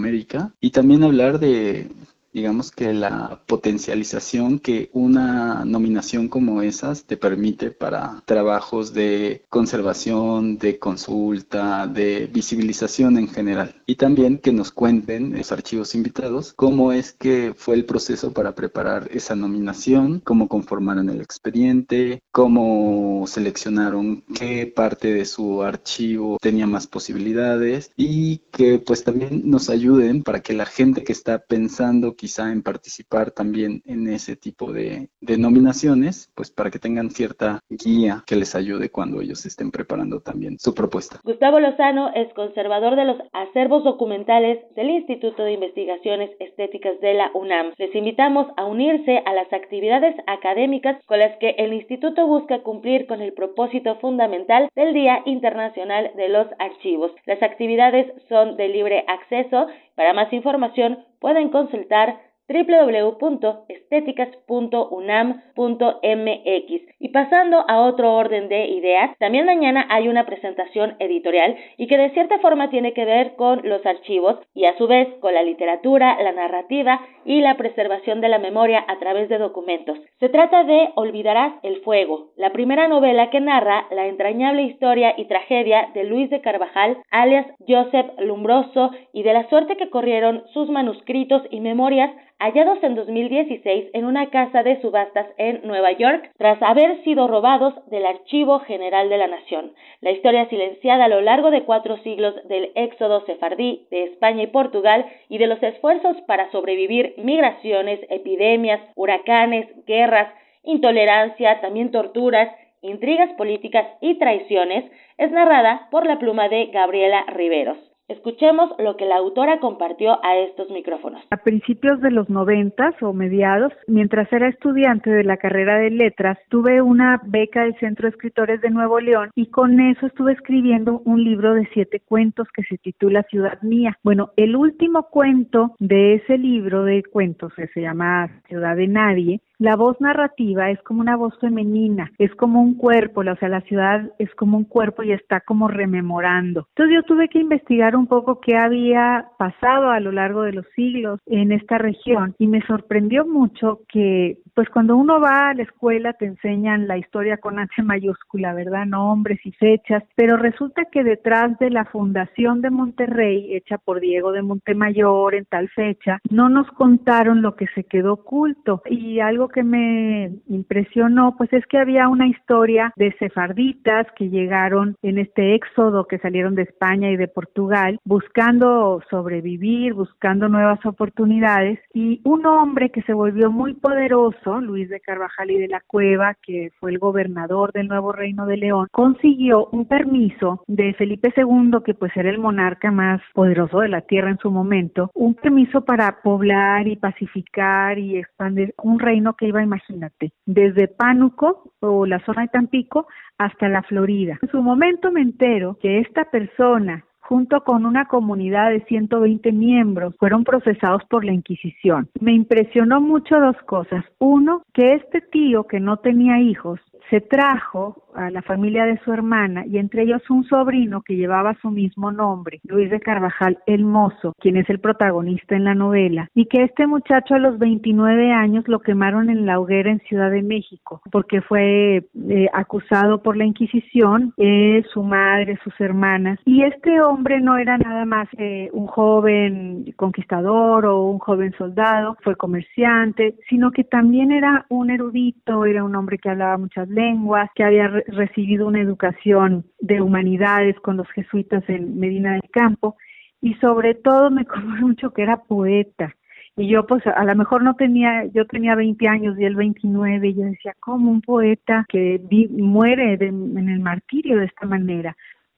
y también hablar de digamos que la potencialización que una nominación como esas te permite para trabajos de conservación, de consulta, de visibilización en general. Y también que nos cuenten los archivos invitados cómo es que fue el proceso para preparar esa nominación, cómo conformaron el expediente, cómo seleccionaron qué parte de su archivo tenía más posibilidades y que pues también nos ayuden para que la gente que está pensando quizá en participar también en ese tipo de, nominaciones, pues para que tengan cierta guía que les ayude cuando ellos estén preparando también su propuesta. Gustavo Lozano es conservador de los acervos documentales del Instituto de Investigaciones Estéticas de la UNAM. Les invitamos a unirse a las actividades académicas con las que el instituto busca cumplir con el propósito fundamental del Día Internacional de los Archivos. Las actividades son de libre acceso. Para más información pueden consultar www.estéticas.unam.mx. Y pasando a otro orden de ideas, también mañana hay una presentación editorial y que de cierta forma tiene que ver con los archivos y a su vez con la literatura, la narrativa y la preservación de la memoria a través de documentos. Se trata de Olvidarás el Fuego, la primera novela que narra la entrañable historia y tragedia de Luis de Carvajal, alias Joseph Lumbroso, y de la suerte que corrieron sus manuscritos y memorias hallados en 2016 en una casa de subastas en Nueva York tras haber sido robados del Archivo General de la Nación. La historia silenciada a lo largo de cuatro siglos del éxodo sefardí de España y Portugal y de los esfuerzos para sobrevivir migraciones, epidemias, huracanes, guerras, intolerancia, también torturas, intrigas políticas y traiciones, es narrada por la pluma de Gabriela Riveros. Escuchemos lo que la autora compartió a estos micrófonos. A principios de los noventas o mediados, mientras era estudiante de la carrera de letras, tuve una beca del Centro de Escritores de Nuevo León y con eso estuve escribiendo un libro de siete cuentos que se titula Ciudad Mía. Bueno, el último cuento de ese libro de cuentos que se llama Ciudad de Nadie la voz narrativa es como una voz femenina, es como un cuerpo, o sea, la ciudad es como un cuerpo y está como rememorando. Entonces yo tuve que investigar un poco qué había pasado a lo largo de los siglos en esta región y me sorprendió mucho que pues cuando uno va a la escuela te enseñan la historia con H mayúscula, ¿verdad? Nombres y fechas, pero resulta que detrás de la fundación de Monterrey, hecha por Diego de Montemayor en tal fecha, no nos contaron lo que se quedó oculto y algo que me impresionó, pues es que había una historia de sefarditas que llegaron en este éxodo, que salieron de España y de Portugal, buscando sobrevivir, buscando nuevas oportunidades, y un hombre que se volvió muy poderoso, Luis de Carvajal y de la Cueva, que fue el gobernador del nuevo reino de León, consiguió un permiso de Felipe II, que pues era el monarca más poderoso de la tierra en su momento, un permiso para poblar y pacificar y expandir un reino que iba, imagínate, desde Pánuco o la zona de Tampico hasta la Florida. En su momento me entero que esta persona junto con una comunidad de 120 miembros, fueron procesados por la Inquisición. Me impresionó mucho dos cosas. Uno, que este tío que no tenía hijos se trajo a la familia de su hermana y entre ellos un sobrino que llevaba su mismo nombre, Luis de Carvajal el Mozo, quien es el protagonista en la novela, y que este muchacho a los 29 años lo quemaron en la hoguera en Ciudad de México porque fue eh, acusado por la Inquisición, eh, su madre, sus hermanas, y este hombre no era nada más eh, un joven conquistador o un joven soldado, fue comerciante, sino que también era un erudito, era un hombre que hablaba muchas lenguas, que había recibido una educación de humanidades con los jesuitas en Medina del Campo y sobre todo me conmovió mucho que era poeta. Y yo pues a lo mejor no tenía, yo tenía 20 años y él 29 y yo decía, ¿cómo un poeta que muere en el martirio de esta manera?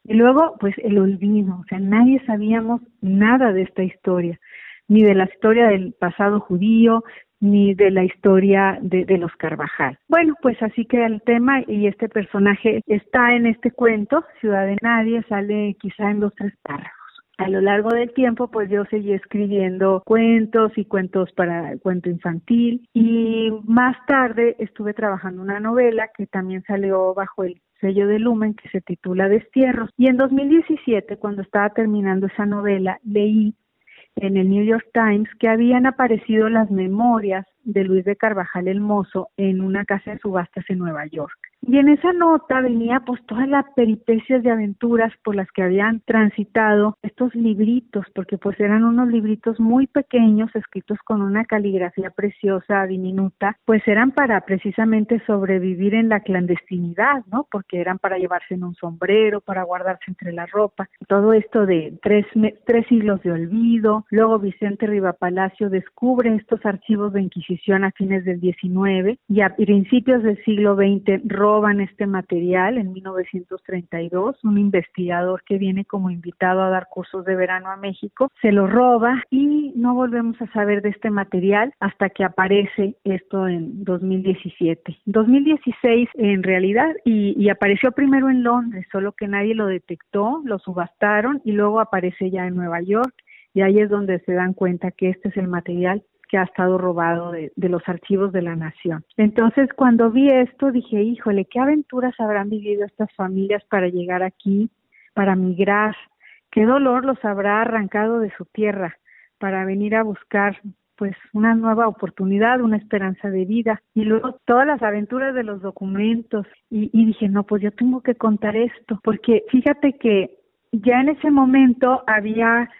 Y luego, pues el olvido, o sea, nadie sabíamos nada de esta historia, ni de la historia del pasado judío, ni de la historia de, los Carvajal. Bueno, pues así queda el tema y este personaje está en este cuento, Ciudad de Nadie, sale quizá en dos, tres párrafos. A lo largo del tiempo, pues yo seguí escribiendo cuentos y cuentos para cuento infantil y más tarde estuve trabajando una novela que también salió bajo el sello de Lumen que se titula Destierros. Y en 2017, cuando estaba terminando esa novela, leí en el New York Times que habían aparecido las memorias de Luis de Carvajal el Mozo en una casa de subastas en Nueva York. Y en esa nota venía pues todas las peripecias de aventuras por las que habían transitado estos libritos, porque pues eran unos libritos muy pequeños, escritos con una caligrafía preciosa, diminuta, pues eran para precisamente sobrevivir en la clandestinidad, ¿no? Porque eran para llevarse en un sombrero, para guardarse entre la ropa. Todo esto de tres, tres siglos de olvido. Luego Vicente Rivapalacio descubre estos archivos de Inquisición a fines del 19 y a principios del siglo XX roban este material en 1932, un investigador que viene como invitado a dar cursos de verano a México, se lo roba y no volvemos a saber de este material hasta que aparece esto en 2017. 2016 en realidad y, y apareció primero en Londres, solo que nadie lo detectó, lo subastaron y luego aparece ya en Nueva York y ahí es donde se dan cuenta que este es el material que ha estado robado de, los archivos de la nación. Entonces, cuando vi esto, dije, híjole, qué aventuras habrán vivido estas familias para llegar aquí, para migrar, qué dolor los habrá arrancado de su tierra para venir a buscar pues una nueva oportunidad, una esperanza de vida y luego todas las aventuras de los documentos. Y, y dije, no, pues yo tengo que contar esto, porque fíjate que ya en ese momento había,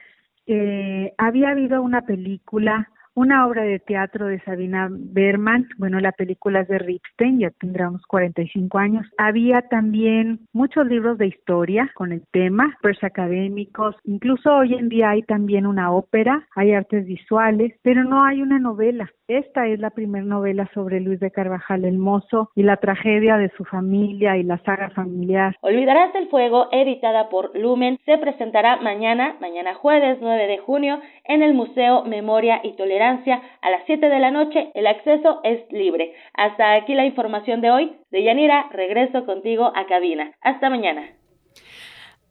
eh, había habido una película una obra de teatro de Sabina Berman, bueno, la película es de Ripstein, ya tendrá unos 45 años. Había también muchos libros de historia con el tema, pues académicos, incluso hoy en día hay también una ópera, hay artes visuales, pero no hay una novela. Esta es la primera novela sobre Luis de Carvajal el Mozo y la tragedia de su familia y la saga familiar. Olvidarás el fuego, editada por Lumen, se presentará mañana, mañana jueves 9 de junio, en el Museo Memoria y Tolerancia a las 7 de la noche. El acceso es libre. Hasta aquí la información de hoy. De Yanira, regreso contigo a cabina. Hasta mañana.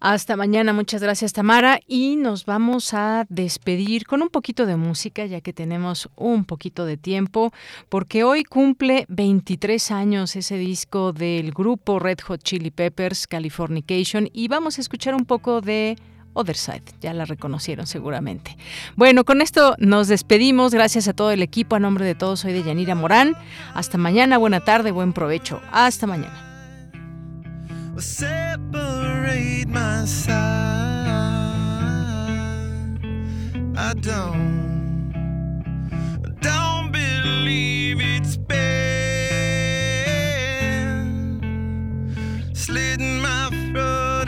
Hasta mañana, muchas gracias Tamara y nos vamos a despedir con un poquito de música ya que tenemos un poquito de tiempo porque hoy cumple 23 años ese disco del grupo Red Hot Chili Peppers Californication y vamos a escuchar un poco de Other Side, ya la reconocieron seguramente. Bueno, con esto nos despedimos, gracias a todo el equipo, a nombre de todos soy de Yanira Morán. Hasta mañana, buena tarde, buen provecho. Hasta mañana. Separate my side. I don't, don't believe it's been slitting my throat.